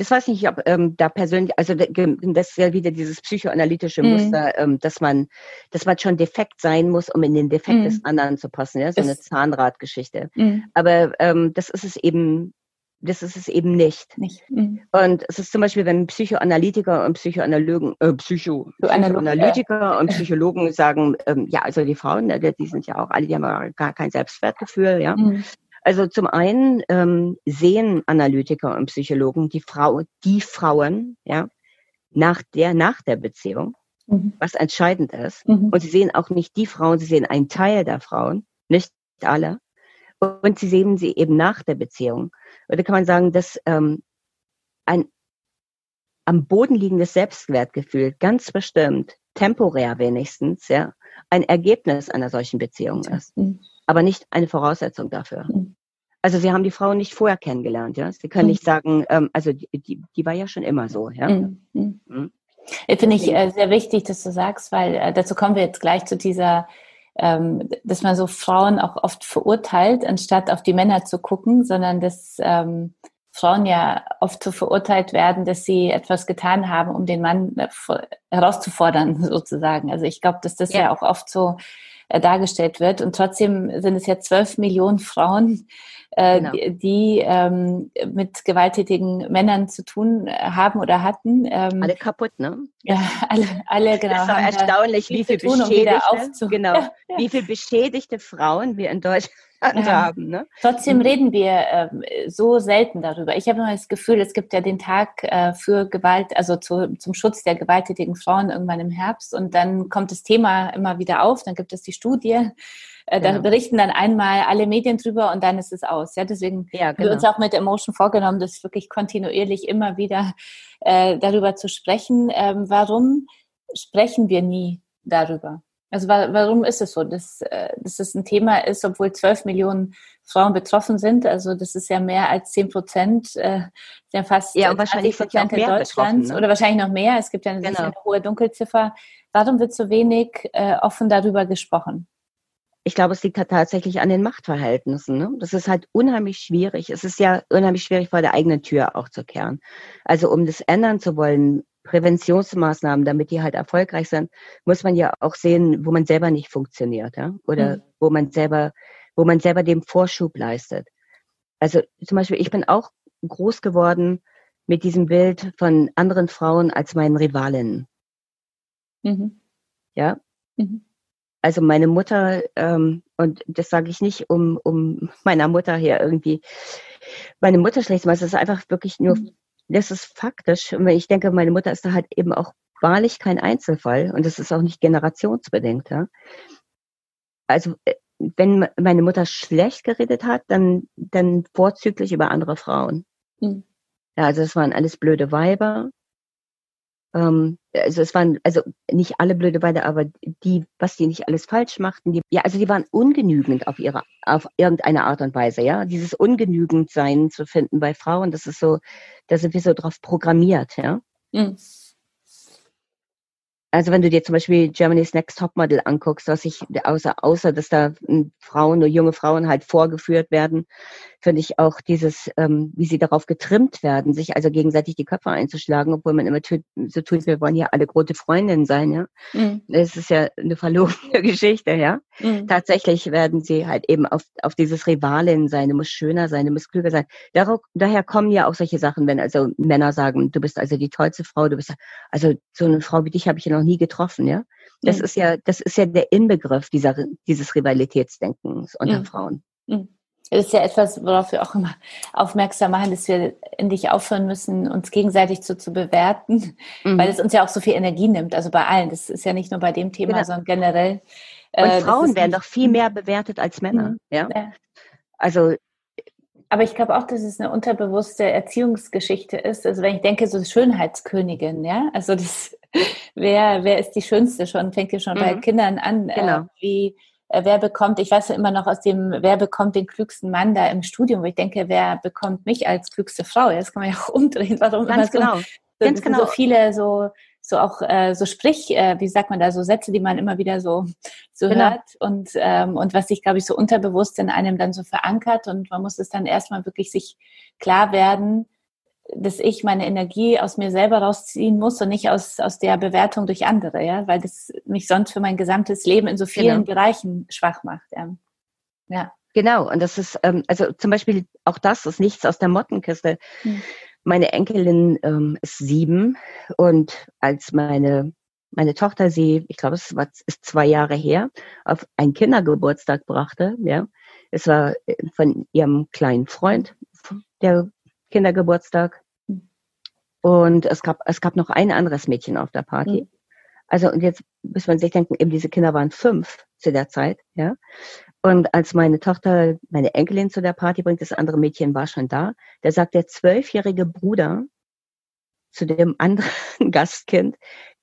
Das weiß ich nicht, ob ähm, da persönlich, also das ist ja wieder dieses psychoanalytische mhm. Muster, ähm, dass man, dass man schon defekt sein muss, um in den Defekt mhm. des anderen zu passen, ja, so eine Zahnradgeschichte. Mhm. Aber ähm, das ist es eben das ist es eben nicht. nicht. Mhm. Und es ist zum Beispiel, wenn Psychoanalytiker und Psychoanalygen, äh, Psycho, Psychoanalytiker und Psychologen sagen, ähm, ja, also die Frauen, die sind ja auch alle, die haben gar kein Selbstwertgefühl, ja. Mhm. Also zum einen ähm, sehen Analytiker und Psychologen die Frau, die Frauen, ja, nach der, nach der Beziehung, mhm. was entscheidend ist. Mhm. Und sie sehen auch nicht die Frauen, sie sehen einen Teil der Frauen, nicht alle. Und sie sehen sie eben nach der Beziehung. Oder kann man sagen, dass ähm, ein am Boden liegendes Selbstwertgefühl ganz bestimmt, temporär wenigstens, ja, ein Ergebnis einer solchen Beziehung ist, mhm. Aber nicht eine Voraussetzung dafür. Mhm. Also sie haben die Frau nicht vorher kennengelernt, ja. Sie können mhm. nicht sagen, ähm, also die, die, die war ja schon immer so, ja. Mhm. Mhm. Finde ich äh, sehr wichtig, dass du sagst, weil äh, dazu kommen wir jetzt gleich zu dieser ähm, dass man so Frauen auch oft verurteilt, anstatt auf die Männer zu gucken, sondern dass ähm, Frauen ja oft so verurteilt werden, dass sie etwas getan haben, um den Mann äh, herauszufordern, sozusagen. Also ich glaube, dass das ja. ja auch oft so äh, dargestellt wird. Und trotzdem sind es ja zwölf Millionen Frauen, äh, genau. die, die ähm, mit gewalttätigen Männern zu tun äh, haben oder hatten. Ähm, alle kaputt, ne? Ja, alle, alle genau. Das war erstaunlich, wie viel, tun, beschädigte, um genau, ja, ja. wie viel beschädigte Frauen wir in Deutschland ja. haben. Ne? Trotzdem mhm. reden wir äh, so selten darüber. Ich habe immer das Gefühl, es gibt ja den Tag äh, für Gewalt, also zu, zum Schutz der gewalttätigen Frauen irgendwann im Herbst und dann kommt das Thema immer wieder auf, dann gibt es die Studie. Äh, da genau. berichten dann einmal alle Medien drüber und dann ist es aus. Ja, deswegen ja, genau. haben wir genau. uns auch mit Emotion vorgenommen, das wirklich kontinuierlich immer wieder äh, darüber zu sprechen. Ähm, warum sprechen wir nie darüber? Also warum ist es so, dass, äh, dass es ein Thema ist, obwohl 12 Millionen Frauen betroffen sind? Also das ist ja mehr als 10 Prozent, äh, ja fast ja, und wahrscheinlich Prozent in Deutschland ne? oder wahrscheinlich noch mehr. Es gibt ja eine, genau. eine hohe Dunkelziffer. Warum wird so wenig äh, offen darüber gesprochen? Ich glaube, es liegt halt tatsächlich an den Machtverhältnissen. Ne? Das ist halt unheimlich schwierig. Es ist ja unheimlich schwierig, vor der eigenen Tür auch zu kehren. Also um das ändern zu wollen, Präventionsmaßnahmen, damit die halt erfolgreich sind, muss man ja auch sehen, wo man selber nicht funktioniert, ja? Oder mhm. wo man selber, wo man selber dem Vorschub leistet. Also zum Beispiel, ich bin auch groß geworden mit diesem Bild von anderen Frauen als meinen Rivalinnen. Mhm. Ja. Mhm. Also meine Mutter, ähm, und das sage ich nicht, um, um meiner Mutter hier irgendwie meine Mutter schlecht zu machen, es ist einfach wirklich nur mhm das ist faktisch. Ich denke, meine Mutter ist da halt eben auch wahrlich kein Einzelfall und das ist auch nicht generationsbedingt. Ja? Also äh, wenn meine Mutter schlecht geredet hat, dann, dann vorzüglich über andere Frauen. Mhm. Ja, also es waren alles blöde Weiber. Ähm, also es waren also nicht alle blöde Weiber, aber die, was die nicht alles falsch machten, die, ja, also die waren ungenügend auf ihre, auf irgendeine Art und Weise, ja. Dieses Ungenügendsein zu finden bei Frauen, das ist so, da sind wir so drauf programmiert, ja. Mhm. Also wenn du dir zum Beispiel Germany's Next Topmodel anguckst, was ich außer außer dass da hm, Frauen, nur junge Frauen halt vorgeführt werden, finde ich auch dieses, ähm, wie sie darauf getrimmt werden, sich also gegenseitig die Köpfe einzuschlagen, obwohl man immer tut, so tut, wir wollen ja alle gute Freundinnen sein, ja. Mhm. Das ist ja eine verlorene Geschichte, ja. Mhm. Tatsächlich werden sie halt eben auf, auf dieses Rivalin sein, du musst schöner sein, du musst klüger sein. Darauf, daher kommen ja auch solche Sachen, wenn also Männer sagen, du bist also die tollste Frau, du bist also so eine Frau wie dich habe ich ja noch nie getroffen, ja. Das mhm. ist ja, das ist ja der Inbegriff dieser, dieses Rivalitätsdenkens unter Frauen. Mhm. Das ist ja etwas, worauf wir auch immer aufmerksam machen, dass wir endlich aufhören müssen, uns gegenseitig zu, zu bewerten, mhm. weil es uns ja auch so viel Energie nimmt. Also bei allen. Das ist ja nicht nur bei dem Thema, genau. sondern generell. Und äh, Frauen werden doch viel mehr bewertet als Männer. Mhm. Ja? ja. Also. Aber ich glaube auch, dass es eine unterbewusste Erziehungsgeschichte ist. Also wenn ich denke, so Schönheitskönigin, ja, also das, wer, wer ist die Schönste schon, fängt ja schon mhm. bei Kindern an, äh, genau. äh, wie äh, wer bekommt, ich weiß ja immer noch aus dem, wer bekommt den klügsten Mann da im Studium, wo ich denke, wer bekommt mich als klügste Frau? Das kann man ja auch umdrehen. Warum Ganz immer genau. so, Ganz genau. so viele so so auch äh, so Sprich, äh, wie sagt man da, so Sätze, die man immer wieder so, so genau. hört und, ähm, und was sich, glaube ich, so unterbewusst in einem dann so verankert und man muss es dann erstmal wirklich sich klar werden, dass ich meine Energie aus mir selber rausziehen muss und nicht aus, aus der Bewertung durch andere, ja, weil das mich sonst für mein gesamtes Leben in so vielen genau. Bereichen schwach macht. Ja. ja. Genau, und das ist, ähm, also zum Beispiel auch das ist nichts aus der Mottenkiste. Hm. Meine Enkelin ähm, ist sieben und als meine meine Tochter sie, ich glaube, es war, ist zwei Jahre her, auf einen Kindergeburtstag brachte, ja, es war äh, von ihrem kleinen Freund, der Kindergeburtstag. Und es gab, es gab noch ein anderes Mädchen auf der Party. Mhm. Also, und jetzt muss man sich denken, eben diese Kinder waren fünf zu der Zeit, ja. Und als meine Tochter, meine Enkelin zu der Party bringt, das andere Mädchen war schon da, da sagt der zwölfjährige Bruder zu dem anderen Gastkind,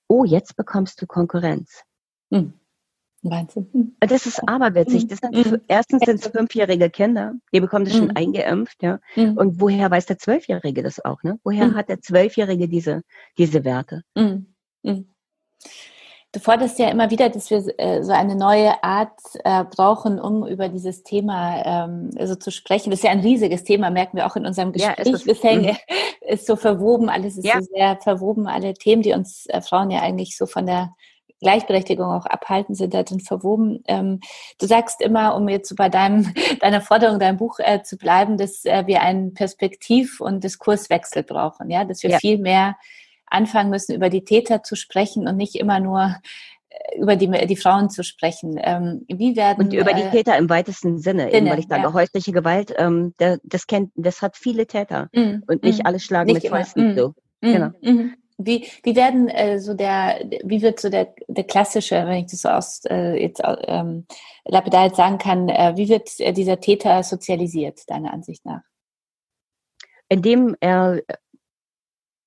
oh, jetzt bekommst du Konkurrenz. Mhm. Wahnsinn. Hm. Das ist aberwitzig. Das sind, mhm. Erstens sind es fünfjährige Kinder, die bekommen das schon mhm. eingeimpft, ja. Mhm. Und woher weiß der Zwölfjährige das auch, ne? Woher hat der Zwölfjährige diese, diese Werte? Du forderst ja immer wieder, dass wir äh, so eine neue Art äh, brauchen, um über dieses Thema ähm, so zu sprechen. Das ist ja ein riesiges Thema, merken wir auch in unserem Gespräch. Ja, ist Bisher ist so verwoben, alles ist ja. so sehr verwoben, alle Themen, die uns äh, Frauen ja eigentlich so von der Gleichberechtigung auch abhalten, sind da drin verwoben. Ähm, du sagst immer, um jetzt bei deinem, deiner Forderung, deinem Buch äh, zu bleiben, dass äh, wir einen Perspektiv- und Diskurswechsel brauchen, ja, dass wir ja. viel mehr anfangen müssen, über die Täter zu sprechen und nicht immer nur äh, über die, die Frauen zu sprechen. Ähm, wie werden, und über die äh, Täter im weitesten Sinne, Sinne eben, weil ich sage, ja. häusliche Gewalt, ähm, der, das kennt, das hat viele Täter mm, und nicht mm, alle schlagen nicht mit Fäusten mm, so. Mm, genau. Wie, wie werden äh, so der, wie wird so der, der klassische, wenn ich das so aus äh, jetzt ähm, lapidar jetzt sagen kann, äh, wie wird äh, dieser Täter sozialisiert, deiner Ansicht nach? Indem er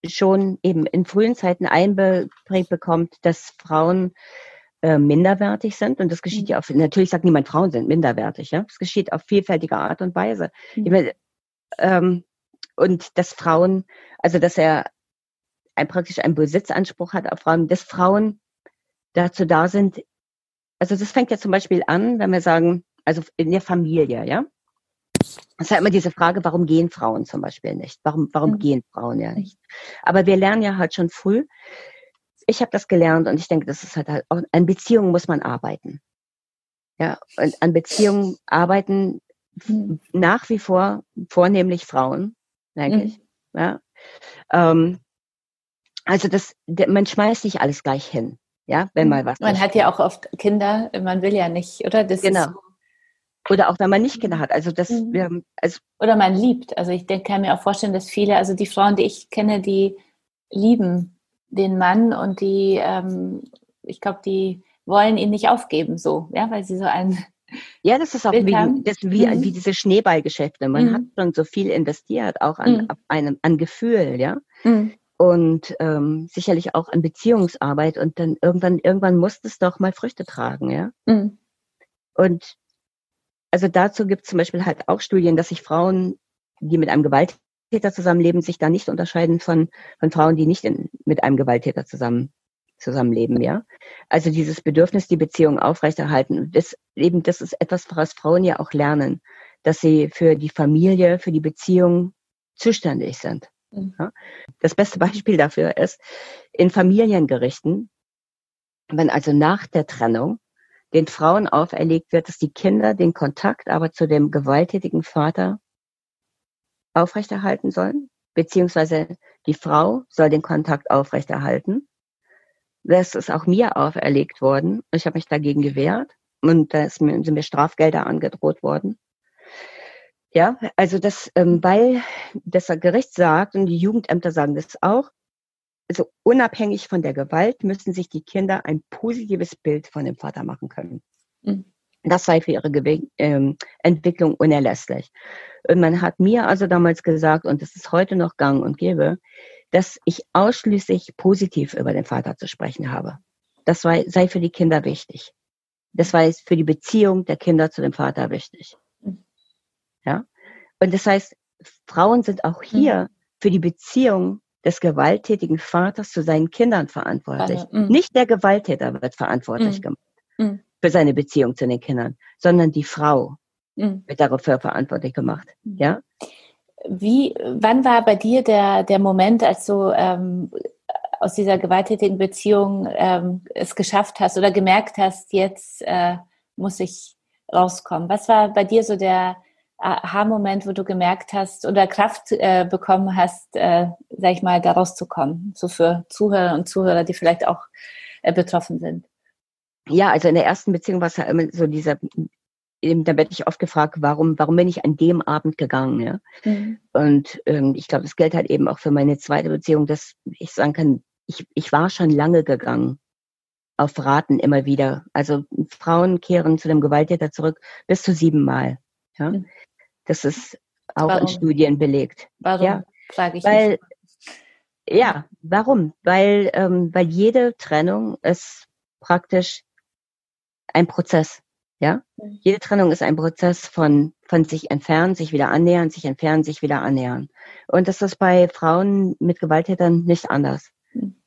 schon eben in frühen Zeiten einbeprägt bekommt, dass Frauen äh, minderwertig sind. Und das geschieht mhm. ja auf, natürlich sagt niemand, Frauen sind minderwertig, ja. Das geschieht auf vielfältige Art und Weise. Mhm. Meine, ähm, und dass Frauen, also dass er ein, praktisch einen Besitzanspruch hat auf Frauen, dass Frauen dazu da sind, also das fängt ja zum Beispiel an, wenn wir sagen, also in der Familie, ja. Es ist ja immer diese Frage, warum gehen Frauen zum Beispiel nicht? Warum, warum mhm. gehen Frauen ja nicht? Aber wir lernen ja halt schon früh. Ich habe das gelernt und ich denke, das ist halt, halt auch, an Beziehungen muss man arbeiten. Ja, und an Beziehungen arbeiten mhm. nach wie vor vornehmlich Frauen, denke mhm. ich. Ja. Ähm, also das, man schmeißt nicht alles gleich hin, ja, wenn mhm. mal was. Man hat ja auch oft Kinder, man will ja nicht, oder? Das genau. Ist, oder auch wenn man nicht Kinder hat. Also das, mhm. ähm, also oder man liebt. Also ich denke, kann mir auch vorstellen, dass viele, also die Frauen, die ich kenne, die lieben den Mann und die, ähm, ich glaube, die wollen ihn nicht aufgeben, so, ja, weil sie so ein ja, das ist auch wie, das wie, mhm. wie diese Schneeballgeschäfte. Man mhm. hat schon so viel investiert, auch an, mhm. einem, an Gefühl, ja. Mhm. Und ähm, sicherlich auch an Beziehungsarbeit und dann irgendwann, irgendwann muss es doch mal Früchte tragen, ja. Mhm. Und also dazu gibt es zum Beispiel halt auch Studien, dass sich Frauen, die mit einem Gewalttäter zusammenleben, sich da nicht unterscheiden von, von Frauen, die nicht in, mit einem Gewalttäter zusammen, zusammenleben, ja. Also dieses Bedürfnis, die Beziehung aufrechterhalten, das eben, das ist etwas, was Frauen ja auch lernen, dass sie für die Familie, für die Beziehung zuständig sind. Mhm. Das beste Beispiel dafür ist in Familiengerichten, wenn also nach der Trennung den Frauen auferlegt wird, dass die Kinder den Kontakt aber zu dem gewalttätigen Vater aufrechterhalten sollen, beziehungsweise die Frau soll den Kontakt aufrechterhalten. Das ist auch mir auferlegt worden. Ich habe mich dagegen gewehrt und da sind mir Strafgelder angedroht worden. Ja, also das, ähm, weil das Gericht sagt und die Jugendämter sagen das auch, also unabhängig von der Gewalt müssen sich die Kinder ein positives Bild von dem Vater machen können. Mhm. Das sei für ihre Gewe ähm, Entwicklung unerlässlich. Und man hat mir also damals gesagt, und das ist heute noch gang und gäbe, dass ich ausschließlich positiv über den Vater zu sprechen habe. Das sei, sei für die Kinder wichtig. Das war für die Beziehung der Kinder zu dem Vater wichtig. Mhm. Ja. Und das heißt, Frauen sind auch hier mhm. für die Beziehung des gewalttätigen Vaters zu seinen Kindern verantwortlich. Mhm. Nicht der Gewalttäter wird verantwortlich mhm. gemacht mhm. für seine Beziehung zu den Kindern, sondern die Frau mhm. wird dafür verantwortlich gemacht. Mhm. Ja. Wie, wann war bei dir der, der Moment, als du ähm, aus dieser gewalttätigen Beziehung ähm, es geschafft hast oder gemerkt hast, jetzt äh, muss ich rauskommen? Was war bei dir so der, Aha-Moment, wo du gemerkt hast oder Kraft äh, bekommen hast, äh, sag ich mal, da rauszukommen? So für Zuhörer und Zuhörer, die vielleicht auch äh, betroffen sind. Ja, also in der ersten Beziehung war es ja immer so dieser, eben, da werde ich oft gefragt, warum, warum bin ich an dem Abend gegangen, ja? Mhm. Und ähm, ich glaube, das gilt halt eben auch für meine zweite Beziehung, dass ich sagen kann, ich, ich war schon lange gegangen auf Raten immer wieder. Also Frauen kehren zu dem Gewalttäter zurück bis zu siebenmal. Ja? Mhm. Das ist auch warum? in Studien belegt. Warum? Ja, frage ich weil, nicht. Ja, warum? Weil, ähm, weil jede Trennung ist praktisch ein Prozess. Ja, mhm. jede Trennung ist ein Prozess von, von sich entfernen, sich wieder annähern, sich entfernen, sich wieder annähern. Und das ist bei Frauen mit Gewalttätern nicht anders. Mhm.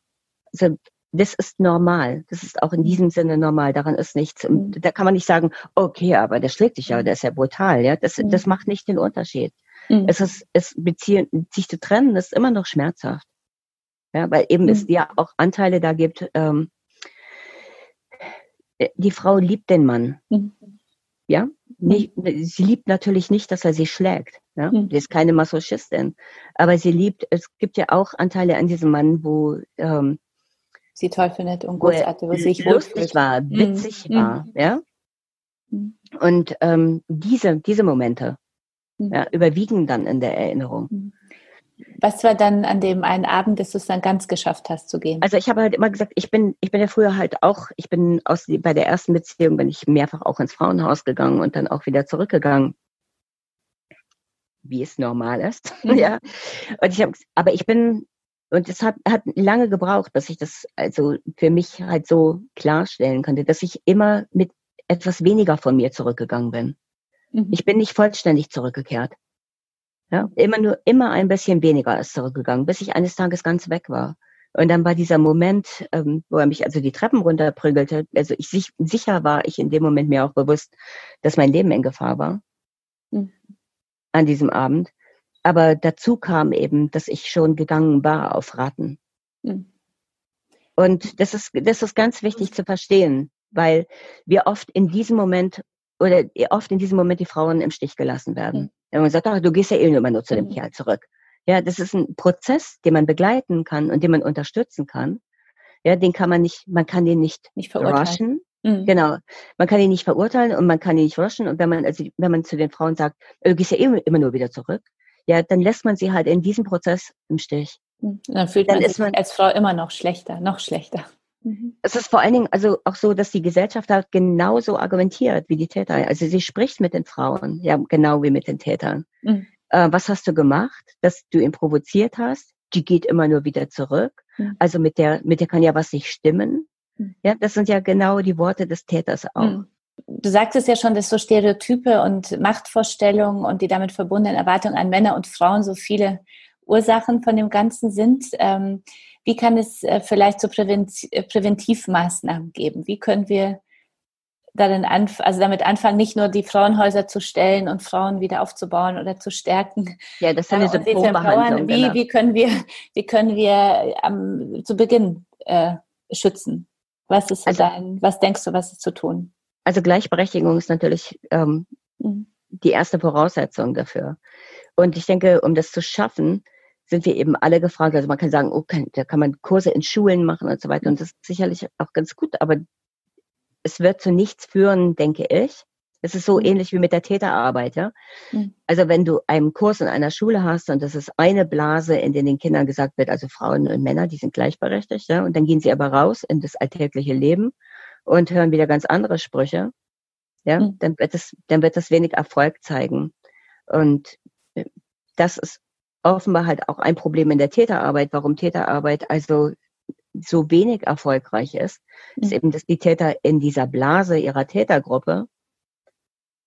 Also das ist normal. Das ist auch in diesem Sinne normal. Daran ist nichts. Mhm. Da kann man nicht sagen, okay, aber der schlägt dich ja, mhm. der ist ja brutal. Ja, das, mhm. das macht nicht den Unterschied. Mhm. Es ist, es beziehen, sich zu trennen, ist immer noch schmerzhaft. Ja, weil eben mhm. es ja auch Anteile da gibt, ähm, äh, die Frau liebt den Mann. Mhm. Ja, nicht, sie liebt natürlich nicht, dass er sie schlägt. Ja? Mhm. Sie ist keine Masochistin. Aber sie liebt, es gibt ja auch Anteile an diesem Mann, wo ähm, sie toll findet und großartig, wo sich lustig war, mhm. witzig mhm. war. Ja? Mhm. Und ähm, diese, diese Momente mhm. ja, überwiegen dann in der Erinnerung. Mhm. Was war dann an dem einen Abend, dass du es dann ganz geschafft hast zu gehen? Also ich habe halt immer gesagt, ich bin, ich bin ja früher halt auch, ich bin aus bei der ersten Beziehung bin ich mehrfach auch ins Frauenhaus gegangen und dann auch wieder zurückgegangen, wie es normal ist. Ja. Und ich habe, aber ich bin und es hat, hat lange gebraucht, bis ich das also für mich halt so klarstellen konnte, dass ich immer mit etwas weniger von mir zurückgegangen bin. Mhm. Ich bin nicht vollständig zurückgekehrt. Ja, immer nur, immer ein bisschen weniger ist zurückgegangen, bis ich eines Tages ganz weg war. Und dann war dieser Moment, ähm, wo er mich also die Treppen runterprügelte. Also ich sich, sicher war ich in dem Moment mir auch bewusst, dass mein Leben in Gefahr war. Mhm. An diesem Abend. Aber dazu kam eben, dass ich schon gegangen war auf Raten. Mhm. Und das ist, das ist ganz wichtig zu verstehen, weil wir oft in diesem Moment oder oft in diesem Moment die Frauen im Stich gelassen werden. Mhm. Wenn man sagt, ach, du gehst ja eh immer nur zu dem mhm. Kerl zurück. Ja, das ist ein Prozess, den man begleiten kann und den man unterstützen kann. Ja, den kann man nicht, man kann den nicht, nicht rushen. Mhm. Genau. Man kann ihn nicht verurteilen und man kann ihn nicht rushen. Und wenn man, also, wenn man zu den Frauen sagt, du gehst ja eh immer nur wieder zurück, ja, dann lässt man sie halt in diesem Prozess im Stich. Mhm. Dann fühlt dann man sich man, als Frau immer noch schlechter, noch schlechter. Mhm. Es ist vor allen Dingen also auch so, dass die Gesellschaft halt genauso argumentiert wie die Täter. Also sie spricht mit den Frauen, ja, genau wie mit den Tätern. Mhm. Äh, was hast du gemacht, dass du ihn provoziert hast? Die geht immer nur wieder zurück. Mhm. Also mit der, mit der kann ja was nicht stimmen. Mhm. Ja, das sind ja genau die Worte des Täters auch. Du sagtest ja schon, dass so Stereotype und Machtvorstellungen und die damit verbundenen Erwartungen an Männer und Frauen so viele Ursachen von dem Ganzen sind. Ähm, wie kann es äh, vielleicht so äh, Präventivmaßnahmen geben? Wie können wir darin anf also damit anfangen, nicht nur die Frauenhäuser zu stellen und Frauen wieder aufzubauen oder zu stärken. Ja, das sind diese Symptombehandlung. Wie, genau. wie können wir, wie können wir am, zu Beginn äh, schützen? Was ist also, dein, was denkst du, was ist zu tun? Also Gleichberechtigung ist natürlich ähm, mhm. die erste Voraussetzung dafür. Und ich denke, um das zu schaffen, sind wir eben alle gefragt. Also man kann sagen, oh, kann, da kann man Kurse in Schulen machen und so weiter. Und das ist sicherlich auch ganz gut, aber es wird zu nichts führen, denke ich. Es ist so mhm. ähnlich wie mit der Täterarbeit, ja. Mhm. Also wenn du einen Kurs in einer Schule hast und das ist eine Blase, in der den Kindern gesagt wird, also Frauen und Männer, die sind gleichberechtigt, ja, und dann gehen sie aber raus in das alltägliche Leben und hören wieder ganz andere Sprüche, ja, mhm. dann wird es, dann wird das wenig Erfolg zeigen. Und äh, das ist offenbar halt auch ein Problem in der Täterarbeit, warum Täterarbeit also so wenig erfolgreich ist, ist mhm. eben, dass die Täter in dieser Blase ihrer Tätergruppe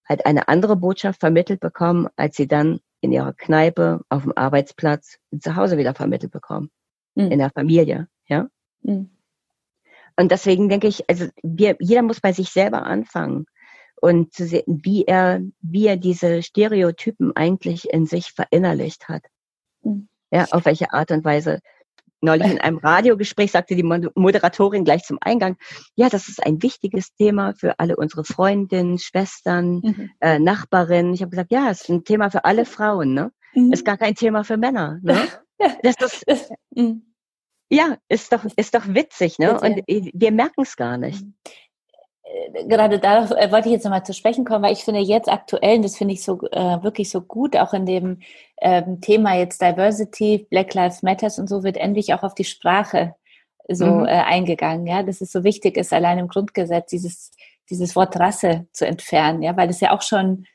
halt eine andere Botschaft vermittelt bekommen, als sie dann in ihrer Kneipe, auf dem Arbeitsplatz, zu Hause wieder vermittelt bekommen. Mhm. In der Familie, ja. Mhm. Und deswegen denke ich, also wir, jeder muss bei sich selber anfangen und zu sehen, wie er, wie er diese Stereotypen eigentlich in sich verinnerlicht hat. Mhm. Ja, auf welche Art und Weise. Neulich in einem Radiogespräch sagte die Moderatorin gleich zum Eingang, ja, das ist ein wichtiges Thema für alle unsere Freundinnen, Schwestern, mhm. äh, Nachbarinnen. Ich habe gesagt, ja, es ist ein Thema für alle Frauen, ne? Mhm. Ist gar kein Thema für Männer, ne? Das ist, mhm. Ja, ist doch, ist doch witzig, ne? Und wir merken es gar nicht. Mhm. Äh, gerade darauf äh, wollte ich jetzt nochmal zu sprechen kommen, weil ich finde jetzt aktuell, und das finde ich so äh, wirklich so gut, auch in dem ähm, Thema jetzt Diversity, Black Lives Matters und so wird endlich auch auf die Sprache so mhm. äh, eingegangen, ja, dass es so wichtig ist, allein im Grundgesetz dieses dieses Wort Rasse zu entfernen, ja, weil es ja auch schon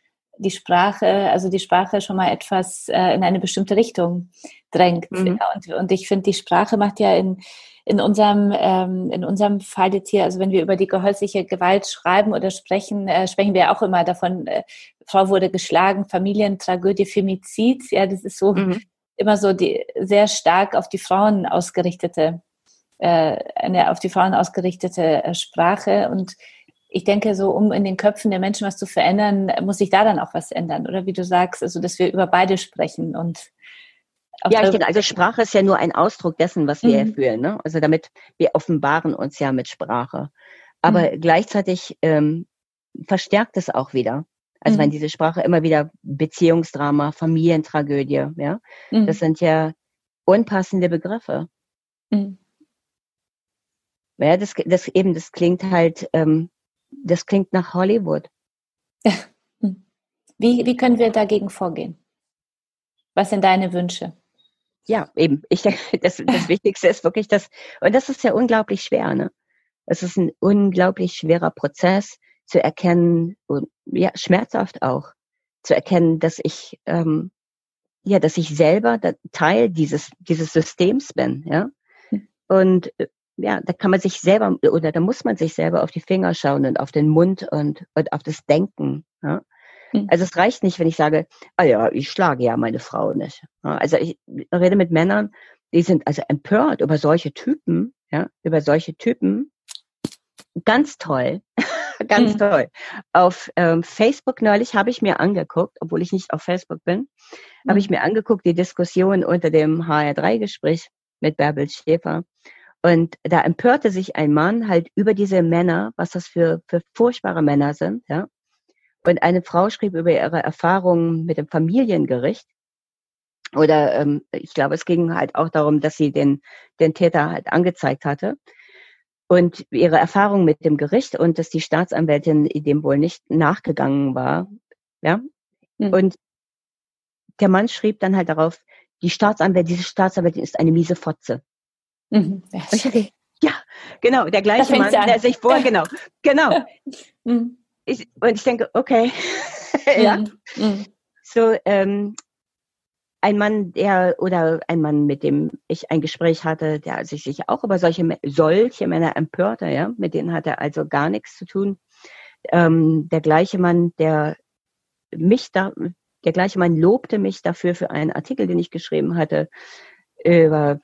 die Sprache, also die Sprache schon mal etwas äh, in eine bestimmte Richtung drängt. Mhm. Ja, und, und ich finde, die Sprache macht ja in in unserem, ähm, in unserem Fall jetzt hier, also wenn wir über die gehäusliche Gewalt schreiben oder sprechen, äh, sprechen wir auch immer davon, äh, Frau wurde geschlagen, Familientragödie, Femizid. Ja, das ist so mhm. immer so die sehr stark auf die Frauen ausgerichtete, äh, eine auf die Frauen ausgerichtete äh, Sprache. Und ich denke, so um in den Köpfen der Menschen was zu verändern, muss sich da dann auch was ändern. Oder wie du sagst, also dass wir über beide sprechen und ja, ich denke, also Sprache ist ja nur ein Ausdruck dessen, was wir mhm. fühlen. Ne? Also damit, wir offenbaren uns ja mit Sprache. Aber mhm. gleichzeitig ähm, verstärkt es auch wieder. Also mhm. wenn diese Sprache immer wieder Beziehungsdrama, Familientragödie, ja, mhm. das sind ja unpassende Begriffe. Mhm. Ja, das, das eben, das klingt halt, ähm, das klingt nach Hollywood. Wie, wie können wir dagegen vorgehen? Was sind deine Wünsche? Ja, eben. Ich denke, das, das Wichtigste ist wirklich das, und das ist ja unglaublich schwer, ne? Es ist ein unglaublich schwerer Prozess zu erkennen und ja, schmerzhaft auch zu erkennen, dass ich ähm, ja, dass ich selber Teil dieses dieses Systems bin, ja. Hm. Und äh, ja, da kann man sich selber oder da muss man sich selber auf die Finger schauen und auf den Mund und, und auf das Denken. Ja? Mhm. Also es reicht nicht, wenn ich sage, ah ja, ich schlage ja meine Frau nicht. Also ich rede mit Männern, die sind also empört über solche Typen, ja, über solche Typen. Ganz toll. Ganz mhm. toll. Auf ähm, Facebook neulich habe ich mir angeguckt, obwohl ich nicht auf Facebook bin, mhm. habe ich mir angeguckt, die Diskussion unter dem HR3-Gespräch mit Bärbel Schäfer. Und da empörte sich ein Mann halt über diese Männer, was das für, für furchtbare Männer sind, ja. Und eine Frau schrieb über ihre Erfahrungen mit dem Familiengericht. Oder ähm, ich glaube, es ging halt auch darum, dass sie den, den Täter halt angezeigt hatte. Und ihre Erfahrung mit dem Gericht und dass die Staatsanwältin dem wohl nicht nachgegangen war. Ja. Mhm. Und der Mann schrieb dann halt darauf, die Staatsanwältin, diese Staatsanwältin ist eine miese Fotze. Mhm. Ja, genau, der gleiche Mann, der sich vor, genau, genau. Mhm. Ich, und ich denke, okay, ja. Mhm. mhm. So, ähm, ein Mann, der oder ein Mann, mit dem ich ein Gespräch hatte, der sich sicher auch über solche solche Männer empörte, ja, mit denen hat er also gar nichts zu tun. Ähm, der gleiche Mann, der mich da, der gleiche Mann lobte mich dafür für einen Artikel, den ich geschrieben hatte über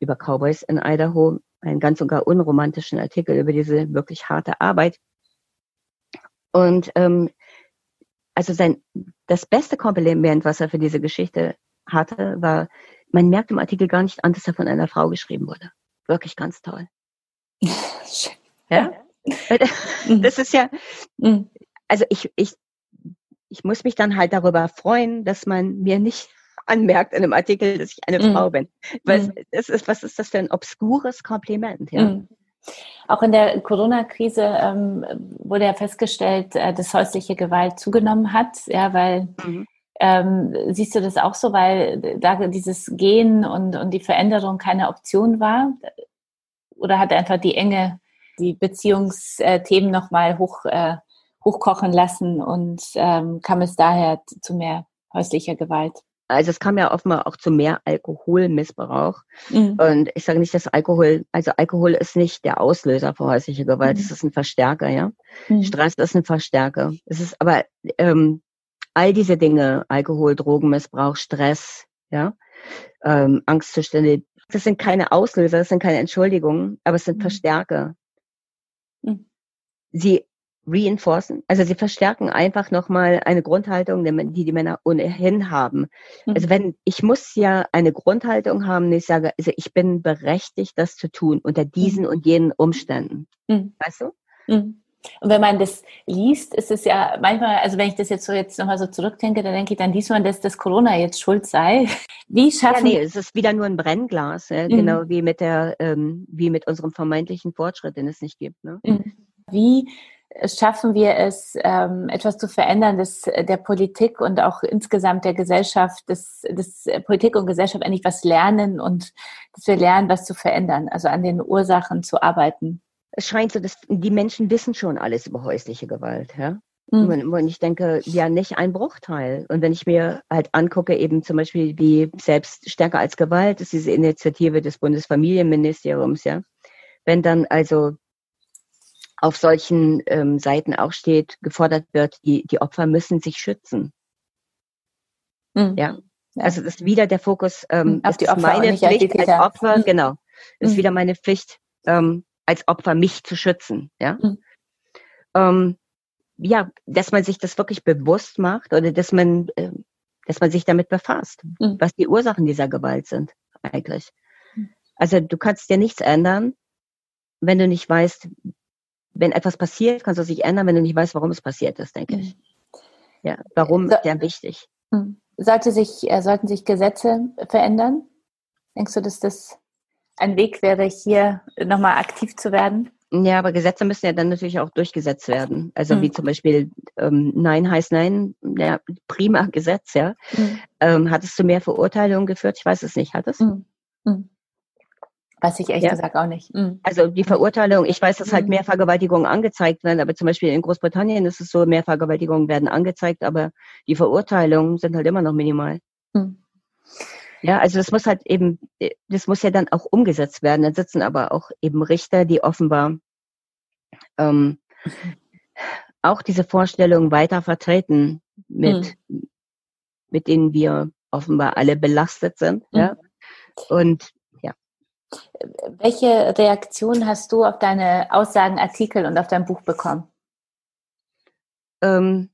über Cowboys in Idaho, einen ganz und gar unromantischen Artikel über diese wirklich harte Arbeit. Und ähm, also sein das beste Kompliment, was er für diese Geschichte hatte, war, man merkt im Artikel gar nicht an, dass er von einer Frau geschrieben wurde. Wirklich ganz toll. ja? Das ist ja, mhm. also ich, ich, ich muss mich dann halt darüber freuen, dass man mir nicht anmerkt in einem Artikel, dass ich eine mm. Frau bin. Was, mm. ist, was ist das für ein obskures Kompliment? Ja? Mm. Auch in der Corona-Krise ähm, wurde ja festgestellt, äh, dass häusliche Gewalt zugenommen hat, ja, weil mhm. ähm, siehst du das auch so, weil da dieses Gehen und, und die Veränderung keine Option war? Oder hat einfach die Enge die Beziehungsthemen nochmal hoch, äh, hochkochen lassen und ähm, kam es daher zu mehr häuslicher Gewalt? Also es kam ja offenbar auch zu mehr Alkoholmissbrauch. Mhm. Und ich sage nicht, dass Alkohol, also Alkohol ist nicht der Auslöser für häusliche Gewalt, mhm. es ist ein Verstärker, ja. Mhm. Stress ist ein Verstärker. Es ist aber ähm, all diese Dinge, Alkohol, Drogenmissbrauch, Stress, ja, ähm, Angstzustände, das sind keine Auslöser, das sind keine Entschuldigungen, aber es sind mhm. Verstärker. Mhm. Sie reinforcen. Also sie verstärken einfach nochmal eine Grundhaltung, die die Männer ohnehin haben. Mhm. Also wenn, ich muss ja eine Grundhaltung haben, ich sage, also ich bin berechtigt, das zu tun unter diesen mhm. und jenen Umständen. Mhm. Weißt du? Mhm. Und wenn man das liest, ist es ja manchmal, also wenn ich das jetzt so jetzt nochmal so zurückdenke, dann denke ich, dann liest man, dass das Corona jetzt schuld sei. Wie schaffen? Ja, nee, es ist wieder nur ein Brennglas, ja, mhm. genau wie mit der, ähm, wie mit unserem vermeintlichen Fortschritt, den es nicht gibt. Ne? Mhm. Wie schaffen wir es, ähm, etwas zu verändern, dass der Politik und auch insgesamt der Gesellschaft, dass, dass Politik und Gesellschaft eigentlich was lernen und dass wir lernen, was zu verändern, also an den Ursachen zu arbeiten. Es scheint so, dass die Menschen wissen schon alles über häusliche Gewalt, ja. Mhm. Und ich denke, ja, nicht ein Bruchteil. Und wenn ich mir halt angucke, eben zum Beispiel wie selbst stärker als Gewalt ist diese Initiative des Bundesfamilienministeriums, ja. Wenn dann also auf solchen ähm, Seiten auch steht, gefordert wird, die, die Opfer müssen sich schützen. Mhm. Ja. Also das ist wieder der Fokus, ähm, hm, auf die Opfer, meine Pflicht als Opfer, mhm. genau. Das ist mhm. wieder meine Pflicht, ähm, als Opfer mich zu schützen. Ja. Mhm. Ähm, ja, dass man sich das wirklich bewusst macht oder dass man, äh, dass man sich damit befasst, hm. was die Ursachen dieser Gewalt sind eigentlich. Also du kannst dir nichts ändern, wenn du nicht weißt, wenn etwas passiert, kannst du es sich ändern, wenn du nicht weißt, warum es passiert ist, denke mhm. ich. Ja, warum so, ist sehr wichtig. Mhm. Sollte sich, äh, sollten sich Gesetze verändern? Denkst du, dass das ein Weg wäre, hier nochmal aktiv zu werden? Ja, aber Gesetze müssen ja dann natürlich auch durchgesetzt werden. Also mhm. wie zum Beispiel ähm, Nein heißt Nein, ja, prima Gesetz, ja. Mhm. Ähm, hat es zu mehr Verurteilungen geführt? Ich weiß es nicht. Hat es? Mhm. Mhm. Weiß ich echt ja. gesagt auch nicht. Mhm. Also die Verurteilung, ich weiß, dass halt mhm. mehr Vergewaltigungen angezeigt werden, aber zum Beispiel in Großbritannien ist es so, mehr Vergewaltigungen werden angezeigt, aber die Verurteilungen sind halt immer noch minimal. Mhm. Ja, also das muss halt eben, das muss ja dann auch umgesetzt werden. Dann sitzen aber auch eben Richter, die offenbar ähm, auch diese Vorstellungen weiter vertreten, mit, mhm. mit denen wir offenbar alle belastet sind. Mhm. Ja? Und welche Reaktion hast du auf deine Aussagen, Artikel und auf dein Buch bekommen? Ähm,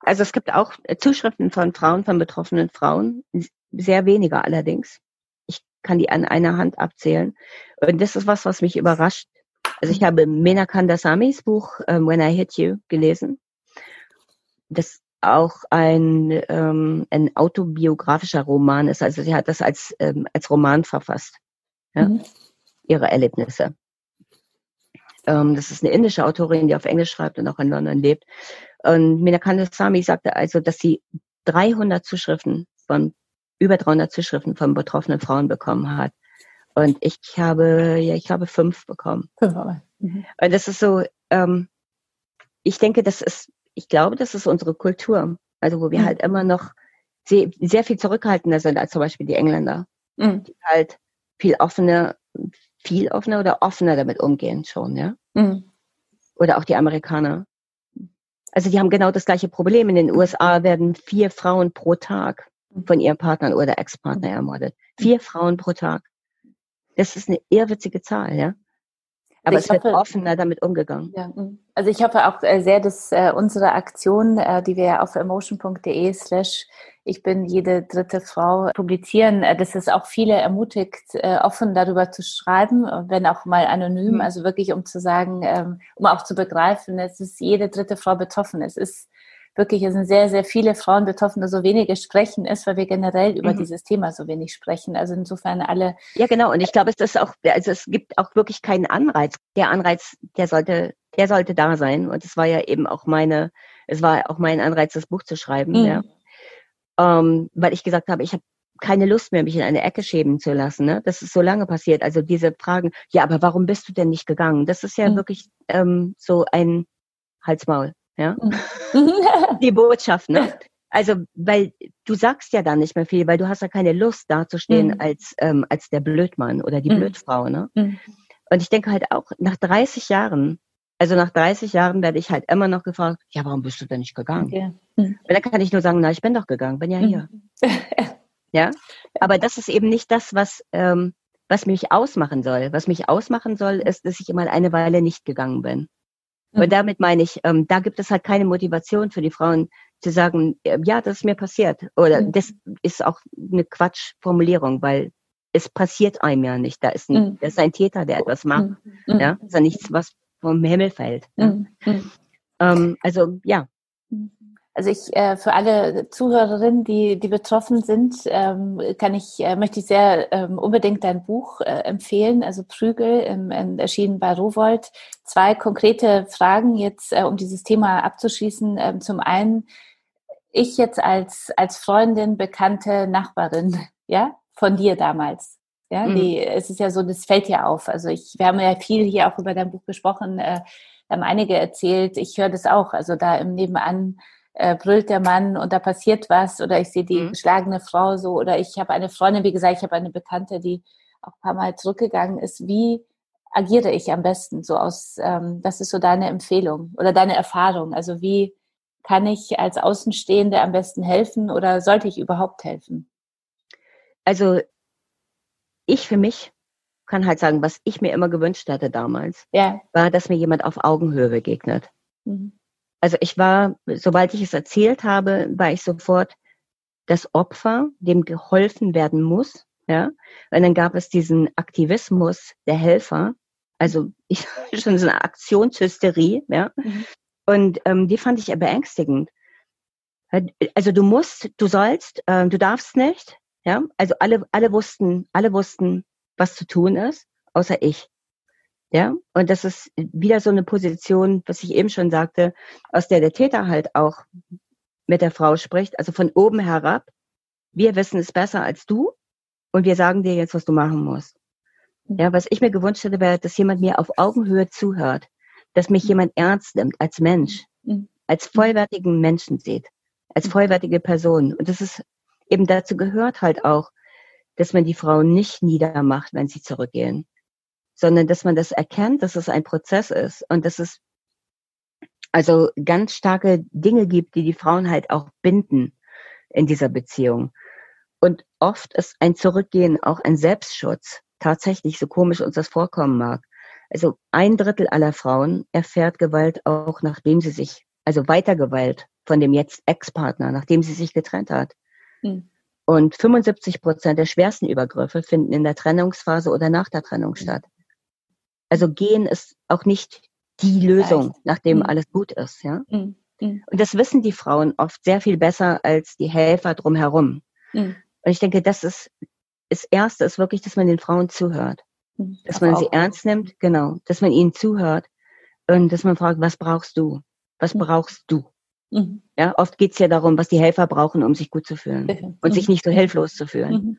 also es gibt auch Zuschriften von Frauen, von betroffenen Frauen, sehr weniger allerdings. Ich kann die an einer Hand abzählen. Und das ist was, was mich überrascht. Also ich habe Mena Kandasamis Buch ähm, When I Hit You gelesen. Das auch ein, ähm, ein autobiografischer Roman ist. Also sie hat das als, ähm, als Roman verfasst, ja? Mhm. ihre Erlebnisse. Ähm, das ist eine indische Autorin, die auf Englisch schreibt und auch in London lebt. Und Minakanda Sami sagte also, dass sie 300 Zuschriften von, über 300 Zuschriften von betroffenen Frauen bekommen hat. Und ich habe, ja, ich habe fünf bekommen. Fünf. Mhm. Und das ist so, ähm, ich denke, das ist ich glaube, das ist unsere Kultur. Also wo wir mhm. halt immer noch sehr, sehr viel zurückhaltender sind als zum Beispiel die Engländer. Mhm. Die halt viel offener, viel offener oder offener damit umgehen schon, ja. Mhm. Oder auch die Amerikaner. Also die haben genau das gleiche Problem. In den USA werden vier Frauen pro Tag von ihren Partnern oder Ex-Partner ermordet. Vier Frauen pro Tag. Das ist eine irrwitzige Zahl, ja. Aber also es wird offener damit umgegangen. Ja. Mm. Also ich hoffe auch äh, sehr, dass äh, unsere Aktion, äh, die wir auf emotion.de slash ich bin jede dritte Frau publizieren, äh, dass es auch viele ermutigt, äh, offen darüber zu schreiben, wenn auch mal anonym, mhm. also wirklich um zu sagen, ähm, um auch zu begreifen, es ist jede dritte Frau betroffen. Es ist wirklich, es sind sehr, sehr viele Frauen betroffen, so wenige sprechen ist, weil wir generell über mhm. dieses Thema so wenig sprechen. Also insofern alle. Ja, genau. Und ich glaube, es ist auch, also es gibt auch wirklich keinen Anreiz. Der Anreiz, der sollte, der sollte da sein. Und es war ja eben auch meine, es war auch mein Anreiz, das Buch zu schreiben, mhm. ja. Ähm, weil ich gesagt habe, ich habe keine Lust mehr, mich in eine Ecke schäben zu lassen. Ne? Das ist so lange passiert. Also diese Fragen, ja, aber warum bist du denn nicht gegangen? Das ist ja mhm. wirklich ähm, so ein Halsmaul. Ja? Mhm. Die Botschaft, ne? Also, weil du sagst ja dann nicht mehr viel, weil du hast ja keine Lust dazustehen mhm. als, ähm, als der Blödmann oder die mhm. Blödfrau, ne? Mhm. Und ich denke halt auch, nach 30 Jahren, also nach 30 Jahren werde ich halt immer noch gefragt, ja, warum bist du denn nicht gegangen? Ja. Mhm. Und dann kann ich nur sagen, na, ich bin doch gegangen, bin ja mhm. hier. ja? Aber das ist eben nicht das, was, ähm, was mich ausmachen soll. Was mich ausmachen soll, ist, dass ich immer eine Weile nicht gegangen bin. Und mhm. damit meine ich, ähm, da gibt es halt keine Motivation für die Frauen zu sagen, äh, ja, das ist mir passiert. Oder mhm. das ist auch eine Quatschformulierung, weil es passiert einem ja nicht. Da ist ein, mhm. da ist ein Täter, der etwas macht. Mhm. Ja, das ist ja nichts, was vom Himmel fällt. Ja? Mhm. Ähm, also ja, also ich äh, für alle Zuhörerinnen, die die betroffen sind, ähm, kann ich äh, möchte ich sehr ähm, unbedingt dein Buch äh, empfehlen. Also Prügel ähm, erschienen bei Rowold. Zwei konkrete Fragen jetzt, äh, um dieses Thema abzuschließen. Ähm, zum einen ich jetzt als als Freundin, bekannte Nachbarin, ja, von dir damals. Ja, mhm. die, es ist ja so, das fällt ja auf. Also ich, wir haben ja viel hier auch über dein Buch gesprochen, äh, haben einige erzählt. Ich höre das auch. Also da im Nebenan äh, brüllt der Mann und da passiert was oder ich sehe die mhm. geschlagene Frau so oder ich habe eine Freundin, wie gesagt, ich habe eine Bekannte, die auch ein paar Mal zurückgegangen ist. Wie agiere ich am besten? So aus, ähm, das ist so deine Empfehlung oder deine Erfahrung. Also wie kann ich als Außenstehende am besten helfen oder sollte ich überhaupt helfen? Also ich für mich kann halt sagen, was ich mir immer gewünscht hatte damals, ja. war, dass mir jemand auf Augenhöhe begegnet. Mhm. Also ich war, sobald ich es erzählt habe, war ich sofort das Opfer, dem geholfen werden muss. Ja, und dann gab es diesen Aktivismus der Helfer. Also ich schon so eine Aktionshysterie, ja. Mhm. Und ähm, die fand ich beängstigend. Also du musst, du sollst, äh, du darfst nicht, ja. Also alle, alle wussten, alle wussten, was zu tun ist, außer ich. Ja, und das ist wieder so eine Position, was ich eben schon sagte, aus der der Täter halt auch mit der Frau spricht, also von oben herab. Wir wissen es besser als du und wir sagen dir jetzt, was du machen musst. Ja, was ich mir gewünscht hätte, wäre, dass jemand mir auf Augenhöhe zuhört, dass mich jemand ernst nimmt als Mensch, als vollwertigen Menschen sieht, als vollwertige Person. Und das ist eben dazu gehört halt auch, dass man die Frauen nicht niedermacht, wenn sie zurückgehen sondern dass man das erkennt, dass es ein Prozess ist und dass es also ganz starke Dinge gibt, die die Frauen halt auch binden in dieser Beziehung. Und oft ist ein Zurückgehen auch ein Selbstschutz. Tatsächlich, so komisch uns das vorkommen mag. Also ein Drittel aller Frauen erfährt Gewalt auch, nachdem sie sich, also weiter Gewalt von dem jetzt Ex-Partner, nachdem sie sich getrennt hat. Hm. Und 75 Prozent der schwersten Übergriffe finden in der Trennungsphase oder nach der Trennung statt. Also gehen ist auch nicht die Lösung, nachdem mhm. alles gut ist, ja. Mhm. mhm. Und das wissen die Frauen oft sehr viel besser als die Helfer drumherum. Mhm. Und ich denke, das ist, das Erste ist wirklich, dass man den Frauen zuhört. Mhm. Dass man sie ernst nimmt, genau. Dass man ihnen zuhört und dass man fragt, was brauchst du? Was mhm. brauchst du? Ja, oft geht's ja darum, was die Helfer brauchen, um sich gut zu fühlen und sich nicht so hilflos zu fühlen.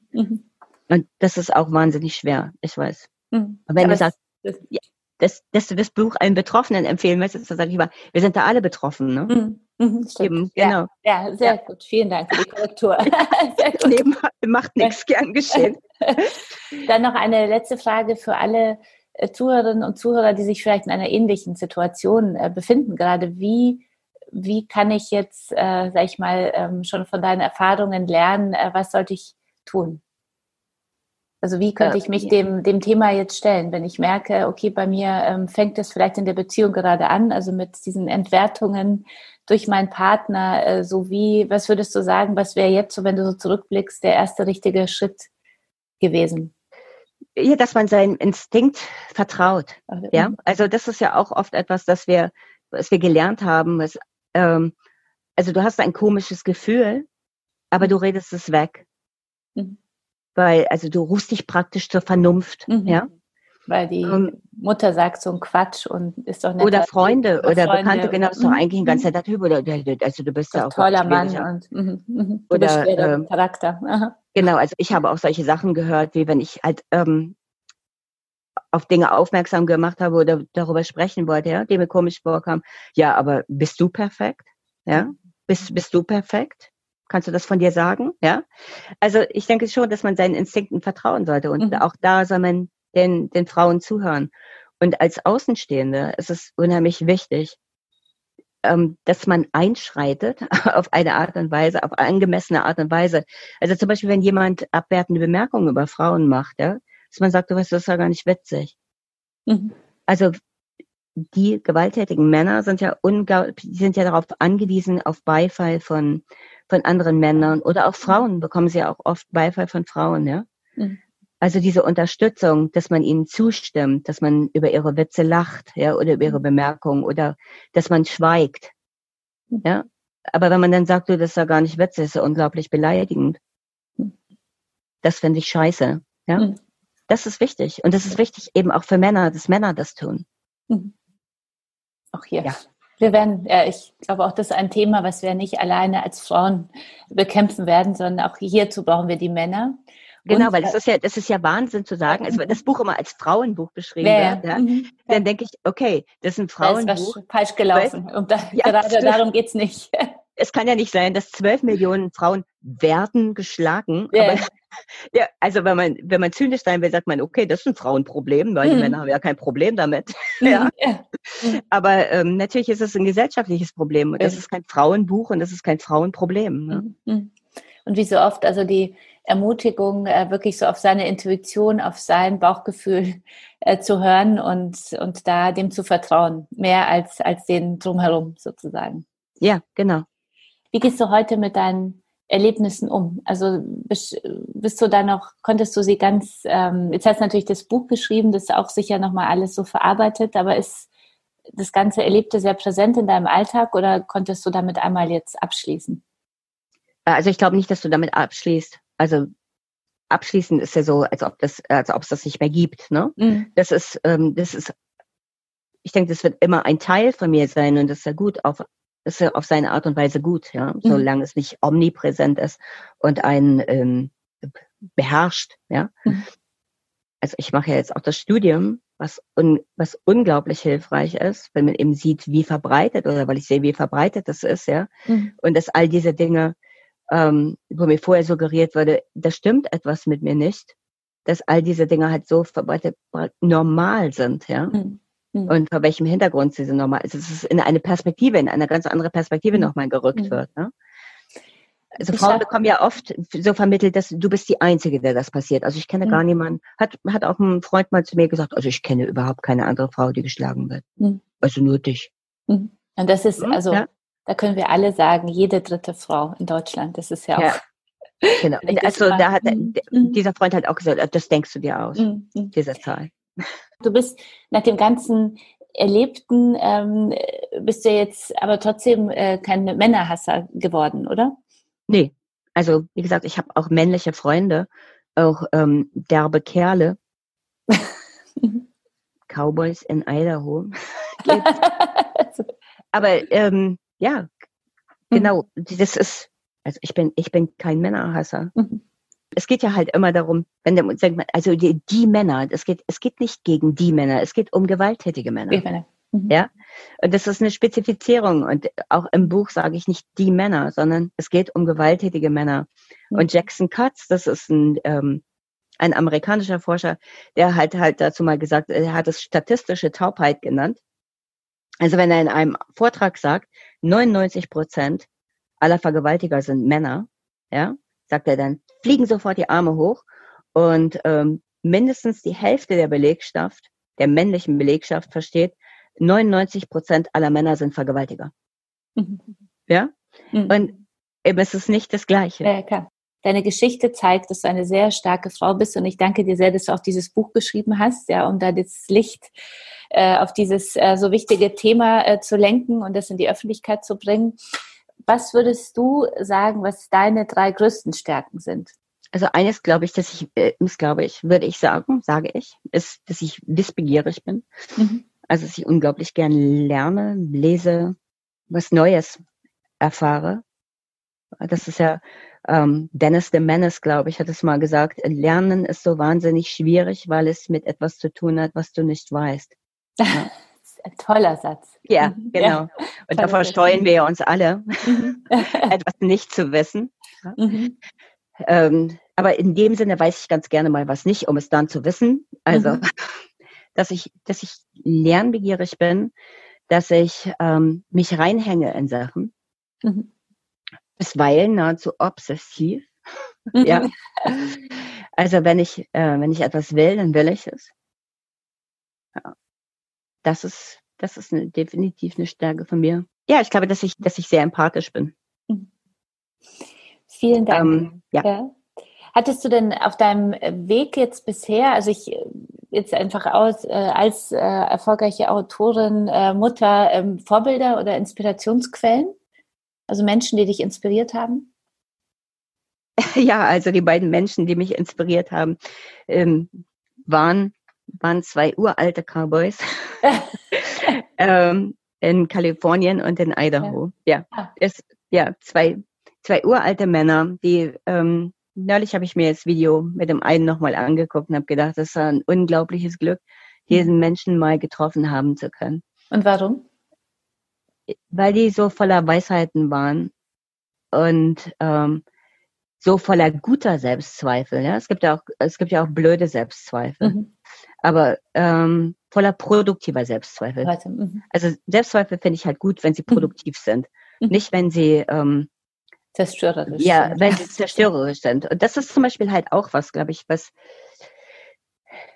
Und das ist auch wahnsinnig schwer, ich weiß. Und wenn Aber du sagst, das, ja, dass, dass du das Buch einem Betroffenen empfehlen möchtest, dann sage ich mal, wir sind da alle betroffen. Ne? Mhm. Mhm, Eben, genau. Ja, ja sehr ja. gut. Vielen Dank für die Korrektur. nee, macht nichts, gern geschehen. Dann noch eine letzte Frage für alle äh, Zuhörerinnen und Zuhörer, die sich vielleicht in einer ähnlichen Situation äh, befinden gerade. Wie, wie kann ich jetzt, äh, sag ich mal, ähm, schon von deinen Erfahrungen lernen, äh, was sollte ich tun? Also wie könnte ich mich dem, dem Thema jetzt stellen, wenn ich merke, okay, bei mir ähm, fängt es vielleicht in der Beziehung gerade an, also mit diesen Entwertungen durch meinen Partner, äh, so wie, was würdest du sagen, was wäre jetzt so, wenn du so zurückblickst, der erste richtige Schritt gewesen? Ja, dass man seinem Instinkt vertraut. Ja, mhm. also das ist ja auch oft etwas, das wir, was wir gelernt haben. Was, ähm, also du hast ein komisches Gefühl, aber du redest es weg. Mhm weil, also du rufst dich praktisch zur Vernunft, mhm. ja. Weil die um, ähm, Mutter sagt so ein Quatsch und ist doch nett. Oder Freunde oder, oder Freunde Bekannte, genau, ist doch mhm. eigentlich ein ganz netter Typ oder also du bist ja auch toller Mann und mhm, mhm. du oder ähm, Charakter. Aha. Genau, also ich habe auch solche Sachen gehört, wie wenn ich halt ähm, auf Dinge aufmerksam gemacht habe oder darüber sprechen wollte, ja, die mir komisch vorkam. Ja, aber bist du perfekt? Ja, bist bist du perfekt? Kannst du das von dir sagen? Ja. Also ich denke schon, dass man seinen Instinkten vertrauen sollte und mhm. auch da soll man den, den Frauen zuhören. Und als Außenstehende ist es unheimlich wichtig, ähm, dass man einschreitet auf eine Art und Weise, auf angemessene Art und Weise. Also zum Beispiel, wenn jemand abwertende Bemerkungen über Frauen macht, ja, dass man sagt, du weißt, das ist ja gar nicht witzig. Mhm. Also die gewalttätigen Männer sind ja unglaublich, sind ja darauf angewiesen, auf Beifall von von anderen Männern oder auch Frauen bekommen sie ja auch oft Beifall von Frauen, ja. Mhm. Also diese Unterstützung, dass man ihnen zustimmt, dass man über ihre Witze lacht, ja, oder über ihre mhm. Bemerkungen oder dass man schweigt, mhm. ja. Aber wenn man dann sagt, du, das ist ja gar nicht witzig, ist ja unglaublich beleidigend. Mhm. Das finde ich scheiße, ja. Mhm. Das ist wichtig. Und das ist wichtig eben auch für Männer, dass Männer das tun. Auch hier. Ja. Wir werden, ja, ich glaube auch, das ist ein Thema, was wir nicht alleine als Frauen bekämpfen werden, sondern auch hierzu brauchen wir die Männer. Genau, und, weil das ist ja, das ist ja Wahnsinn zu sagen. Also wenn das Buch immer als Frauenbuch beschrieben ja, wird, ja, mhm. dann denke ich, okay, das ist ein Frauenbuch. Das ist falsch gelaufen. Und da, ja, gerade darum geht's nicht. Es kann ja nicht sein, dass zwölf Millionen Frauen werden geschlagen. Ja. Aber, ja, also wenn man, wenn man zynisch sein will, sagt man, okay, das ist ein Frauenproblem, weil mhm. die Männer haben ja kein Problem damit. Mhm. ja. ja. Aber ähm, natürlich ist es ein gesellschaftliches Problem und das ist kein Frauenbuch und das ist kein Frauenproblem. Ne? Mhm. mhm. Und wie so oft, also die Ermutigung, äh, wirklich so auf seine Intuition, auf sein Bauchgefühl äh, zu hören und, und da dem zu vertrauen, mehr als, als den drumherum sozusagen. Ja, genau. Wie gehst du heute mit deinen Erlebnissen um? Also bist, bist, du da noch, konntest du sie ganz, ähm, jetzt hast du natürlich das Buch geschrieben, das auch sicher nochmal alles so verarbeitet, aber ist das ganze Erlebte sehr präsent in deinem Alltag oder konntest du damit einmal jetzt abschließen? Also ich glaube nicht, dass du damit abschließt. Also abschließend ist ja so, als ob das, als ob es das nicht mehr gibt. Ne? Mhm. Das ist, ähm, das ist, ich denke, das wird immer ein Teil von mir sein und das ist ja gut auf, ist ja auf seine Art und Weise gut, ja, mhm. solange es nicht omnipräsent ist und einen ähm, beherrscht, ja. Mhm. Also ich mache ja jetzt auch das Studium, was, un, was unglaublich hilfreich ist, wenn man eben sieht, wie verbreitet oder weil ich sehe, wie verbreitet das ist, ja. Mhm. Und dass all diese Dinge ähm, wo mir vorher suggeriert wurde, da stimmt etwas mit mir nicht, dass all diese Dinge halt so normal sind, ja. Mhm. Und vor welchem Hintergrund sie sind normal. Also es ist in eine Perspektive, in eine ganz andere Perspektive mhm. nochmal gerückt mhm. wird. Ne? Also ich Frauen bekommen ja oft so vermittelt, dass du bist die Einzige, der das passiert. Also ich kenne mhm. gar niemanden. Hat, hat auch ein Freund mal zu mir gesagt, also ich kenne überhaupt keine andere Frau, die geschlagen wird. Mhm. Also nur dich. Mhm. Und das ist, hm? also ja? Da können wir alle sagen, jede dritte Frau in Deutschland. Das ist ja, ja. auch. Genau. Also da hat dieser Freund hat auch gesagt, das denkst du dir aus, mhm. diese Zahl. Du bist nach dem ganzen Erlebten, ähm, bist du jetzt aber trotzdem äh, kein Männerhasser geworden, oder? Nee. Also wie gesagt, ich habe auch männliche Freunde, auch ähm, derbe Kerle. Cowboys in Idaho. aber ähm, ja, mhm. genau, das ist, also ich bin, ich bin kein Männerhasser. Mhm. Es geht ja halt immer darum, wenn der, also die, die Männer, es geht, es geht nicht gegen die Männer, es geht um gewalttätige Männer. Männer. Mhm. Ja, und das ist eine Spezifizierung und auch im Buch sage ich nicht die Männer, sondern es geht um gewalttätige Männer. Mhm. Und Jackson Katz, das ist ein ähm, ein amerikanischer Forscher, der halt halt dazu mal gesagt, er hat es statistische Taubheit genannt. Also wenn er in einem Vortrag sagt, 99 Prozent aller Vergewaltiger sind Männer, ja, sagt er dann, fliegen sofort die Arme hoch und ähm, mindestens die Hälfte der Belegschaft, der männlichen Belegschaft versteht, 99 Prozent aller Männer sind Vergewaltiger. Mhm. Ja? Mhm. Und eben ist es nicht das Gleiche. Ja, klar. Deine Geschichte zeigt, dass du eine sehr starke Frau bist und ich danke dir sehr, dass du auch dieses Buch geschrieben hast, ja, um da das Licht äh, auf dieses äh, so wichtige Thema äh, zu lenken und das in die Öffentlichkeit zu bringen. Was würdest du sagen, was deine drei größten Stärken sind? Also eines glaube ich, dass ich, äh, glaube ich, würde ich sagen, sage ich, ist, dass ich wissbegierig bin. Mhm. Also dass ich unglaublich gern lerne, lese, was Neues erfahre. Das ist ja ähm, Dennis de Menace, glaube ich, hat es mal gesagt, Lernen ist so wahnsinnig schwierig, weil es mit etwas zu tun hat, was du nicht weißt. Ja. Ein toller Satz. Ja, mhm. genau. Ja, und davor steuern wir uns alle, mhm. etwas nicht zu wissen. Mhm. Ähm, aber in dem Sinne weiß ich ganz gerne mal was nicht, um es dann zu wissen. Also, mhm. dass ich, dass ich lernbegierig bin, dass ich ähm, mich reinhänge in Sachen. Mhm. Bisweilen nahezu obsessiv. ja. Also wenn ich, äh, wenn ich etwas will, dann will ich es. Ja das ist, das ist eine, definitiv eine Stärke von mir. Ja, ich glaube, dass ich, dass ich sehr empathisch bin. Mhm. Vielen Dank. Ähm, ja. ja. Hattest du denn auf deinem Weg jetzt bisher, also ich jetzt einfach aus, äh, als äh, erfolgreiche Autorin, äh, Mutter, ähm, Vorbilder oder Inspirationsquellen? Also Menschen, die dich inspiriert haben? Ja, also die beiden Menschen, die mich inspiriert haben, ähm, waren waren zwei uralte Cowboys ähm, in Kalifornien und in Idaho. Ja, ja, es, ah. ja zwei, zwei uralte Männer, die ähm, neulich habe ich mir das Video mit dem einen nochmal angeguckt und habe gedacht, das war ein unglaubliches Glück, diesen mhm. Menschen mal getroffen haben zu können. Und warum? Weil die so voller Weisheiten waren und ähm, so voller guter Selbstzweifel. Ja? Es gibt ja auch, es gibt ja auch blöde Selbstzweifel. Mhm aber ähm, voller produktiver Selbstzweifel. Mhm. Also Selbstzweifel finde ich halt gut, wenn sie mhm. produktiv mhm. sind, nicht wenn sie ähm, zerstörerisch ja, sind. wenn sie zerstörerisch sind. Und das ist zum Beispiel halt auch was, glaube ich, was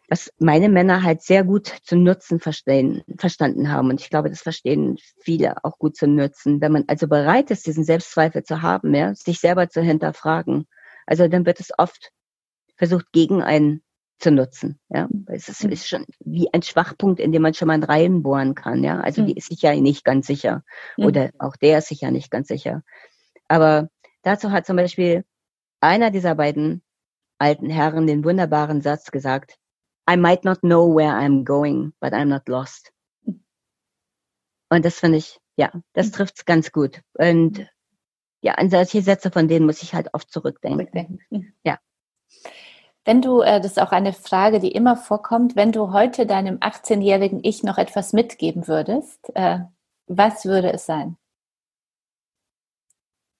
was meine Männer halt sehr gut zu nutzen verstehen, verstanden haben. Und ich glaube, das verstehen viele auch gut zu nutzen. Wenn man also bereit ist, diesen Selbstzweifel zu haben, ja, sich selber zu hinterfragen, also dann wird es oft versucht, gegen einen zu nutzen. Ja, es ist, ist schon wie ein Schwachpunkt, in dem man schon mal reinbohren kann. Ja, also die ist sich ja nicht ganz sicher oder auch der ist sich ja nicht ganz sicher. Aber dazu hat zum Beispiel einer dieser beiden alten Herren den wunderbaren Satz gesagt, I might not know where I'm going, but I'm not lost. Und das finde ich, ja, das trifft es ganz gut. Und ja, an solche Sätze von denen muss ich halt oft zurückdenken. Ja. Wenn du, äh, das ist auch eine Frage, die immer vorkommt, wenn du heute deinem 18-jährigen Ich noch etwas mitgeben würdest, äh, was würde es sein?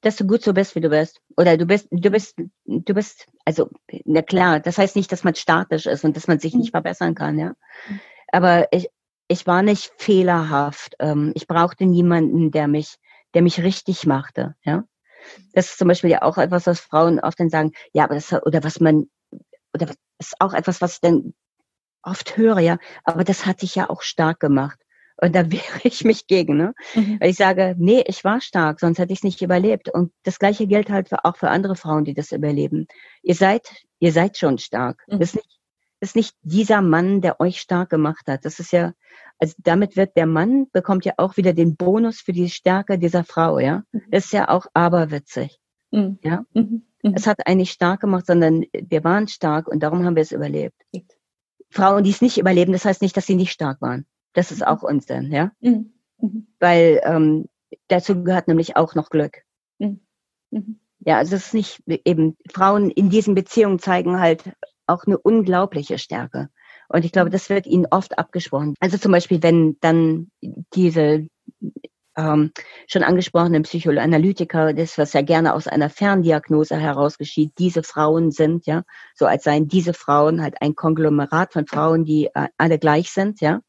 dass du gut so bist, wie du bist. Oder du bist, du bist, du bist, also, na klar, das heißt nicht, dass man statisch ist und dass man sich nicht mhm. verbessern kann, ja. Aber ich, ich war nicht fehlerhaft. Ähm, ich brauchte niemanden, der mich, der mich richtig machte, ja. Das ist zum Beispiel ja auch etwas, was Frauen oft dann sagen, ja, aber das, oder was man, oder das ist auch etwas, was ich dann oft höre, ja, aber das hat dich ja auch stark gemacht. Und da wehre ich mich gegen, ne? Mhm. Weil ich sage, nee, ich war stark, sonst hätte ich es nicht überlebt. Und das gleiche gilt halt für, auch für andere Frauen, die das überleben. Ihr seid, ihr seid schon stark. Mhm. Das ist nicht, das ist nicht dieser Mann, der euch stark gemacht hat. Das ist ja, also damit wird der Mann bekommt ja auch wieder den Bonus für die Stärke dieser Frau, ja. Mhm. Das ist ja auch aberwitzig. Mhm. Ja. Mhm. Mhm. Es hat einen nicht stark gemacht, sondern wir waren stark und darum haben wir es überlebt. Frauen, die es nicht überleben, das heißt nicht, dass sie nicht stark waren. Das ist mhm. auch Unsinn, ja. Mhm. Mhm. Weil ähm, dazu gehört nämlich auch noch Glück. Mhm. Mhm. Ja, also es ist nicht eben, Frauen in diesen Beziehungen zeigen halt auch eine unglaubliche Stärke. Und ich glaube, das wird ihnen oft abgesprochen. Also zum Beispiel, wenn dann diese ähm, schon angesprochenen Psychoanalytiker, das was ja gerne aus einer Ferndiagnose heraus geschieht, diese Frauen sind, ja, so als seien diese Frauen halt ein Konglomerat von Frauen, die äh, alle gleich sind, ja.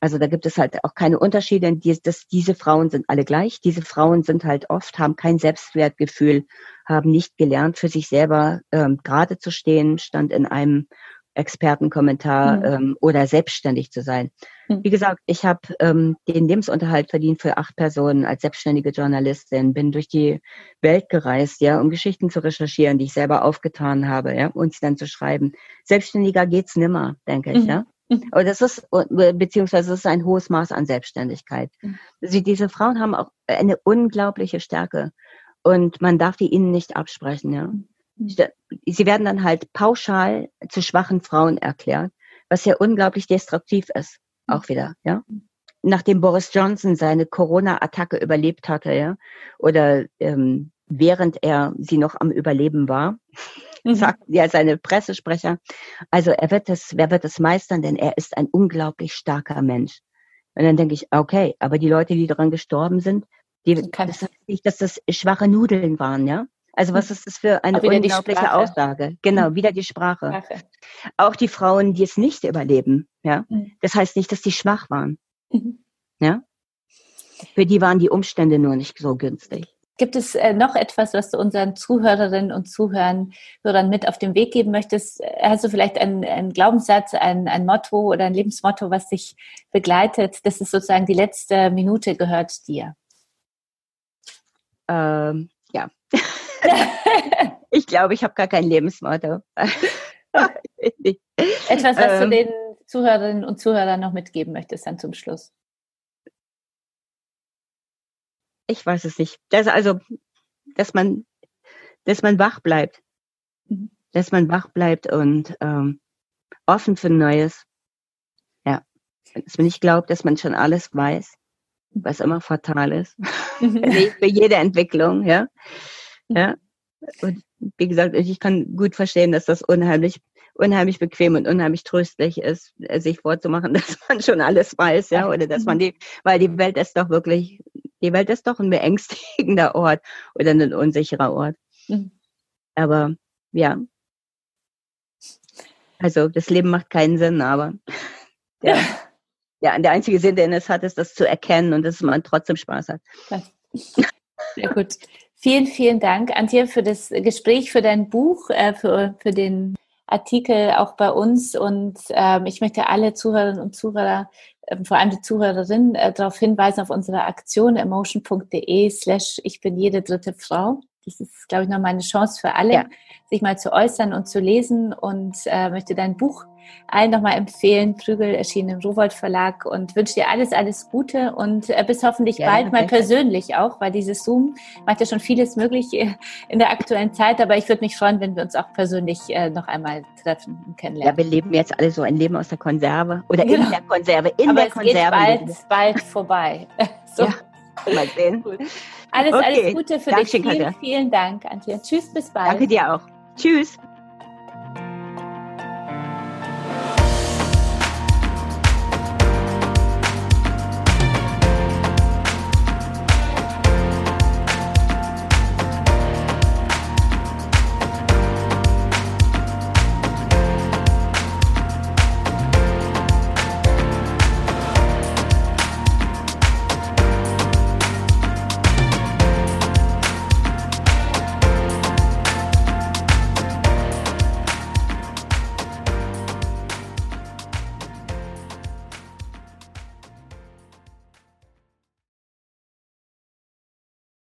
Also da gibt es halt auch keine Unterschiede. Die, das, diese Frauen sind alle gleich. Diese Frauen sind halt oft, haben kein Selbstwertgefühl, haben nicht gelernt, für sich selber ähm, gerade zu stehen, stand in einem Expertenkommentar mhm. ähm, oder selbstständig zu sein. Mhm. Wie gesagt, ich habe ähm, den Lebensunterhalt verdient für acht Personen als selbstständige Journalistin, bin durch die Welt gereist, ja, um Geschichten zu recherchieren, die ich selber aufgetan habe, ja, und sie dann zu schreiben. Selbstständiger geht's nimmer, denke ich, mhm. ja. Mhm. Aber das ist, beziehungsweise es ist ein hohes Maß an Selbstständigkeit. Mhm. Sie, diese Frauen haben auch eine unglaubliche Stärke und man darf die ihnen nicht absprechen, ja. Sie werden dann halt pauschal zu schwachen Frauen erklärt, was ja unglaublich destruktiv ist, auch wieder, ja. Nachdem Boris Johnson seine Corona-Attacke überlebt hatte, ja, oder ähm, während er sie noch am Überleben war, mhm. sagt ja seine Pressesprecher. Also er wird das, wer wird das meistern, denn er ist ein unglaublich starker Mensch. Und dann denke ich, okay, aber die Leute, die daran gestorben sind, die, das heißt nicht, dass das schwache Nudeln waren, ja? Also was mhm. ist das für eine unglaubliche Aussage? Genau, mhm. wieder die Sprache. Sprache. Auch die Frauen, die es nicht überleben, ja? Mhm. Das heißt nicht, dass die schwach waren. Mhm. Ja? Für die waren die Umstände nur nicht so günstig. Gibt es äh, noch etwas, was du unseren Zuhörerinnen und Zuhörern Hörern mit auf den Weg geben möchtest? Hast du vielleicht einen, einen Glaubenssatz, ein, ein Motto oder ein Lebensmotto, was dich begleitet? Das ist sozusagen die letzte Minute gehört dir. Ähm, ja. ich glaube, ich habe gar kein Lebensmotto. Etwas, was ähm, du den Zuhörerinnen und Zuhörern noch mitgeben möchtest dann zum Schluss ich weiß es nicht. Das also, dass man, dass man wach bleibt, mhm. dass man wach bleibt und ähm, offen für Neues. Ja, dass man nicht glaubt, dass man schon alles weiß, was immer fatal ist mhm. für jede Entwicklung. Ja, mhm. ja. Und wie gesagt, ich kann gut verstehen, dass das unheimlich unheimlich bequem und unheimlich tröstlich ist, sich vorzumachen, dass man schon alles weiß, ja, oder dass man mhm. die, weil die Welt ist doch wirklich die Welt ist doch ein beängstigender Ort oder ein unsicherer Ort. Mhm. Aber ja. Also das Leben macht keinen Sinn, aber der, ja, der einzige Sinn, den es hat, ist das zu erkennen und dass man trotzdem Spaß hat. Sehr gut. Vielen, vielen Dank, Antje, für das Gespräch, für dein Buch, äh, für, für den Artikel auch bei uns und ähm, ich möchte alle Zuhörerinnen und Zuhörer, äh, vor allem die Zuhörerinnen, äh, darauf hinweisen auf unsere Aktion emotion.de slash ich bin jede dritte Frau. Das ist, glaube ich, noch mal eine Chance für alle, ja. sich mal zu äußern und zu lesen und äh, möchte dein Buch allen nochmal empfehlen. Prügel erschienen im Rowold Verlag und wünsche dir alles, alles Gute und äh, bis hoffentlich ja, bald mal persönlich auch, weil dieses Zoom macht ja schon vieles möglich äh, in der aktuellen Zeit, aber ich würde mich freuen, wenn wir uns auch persönlich äh, noch einmal treffen und kennenlernen. Ja, wir leben jetzt alle so ein Leben aus der Konserve oder genau. in der Konserve, in aber der es Konserve. Geht bald, bald vorbei. so. Ja, mal sehen. Cool. Alles, okay. alles Gute für Dankeschön, dich. Vielen, vielen Dank, Antje. Tschüss, bis bald. Danke dir auch. Tschüss.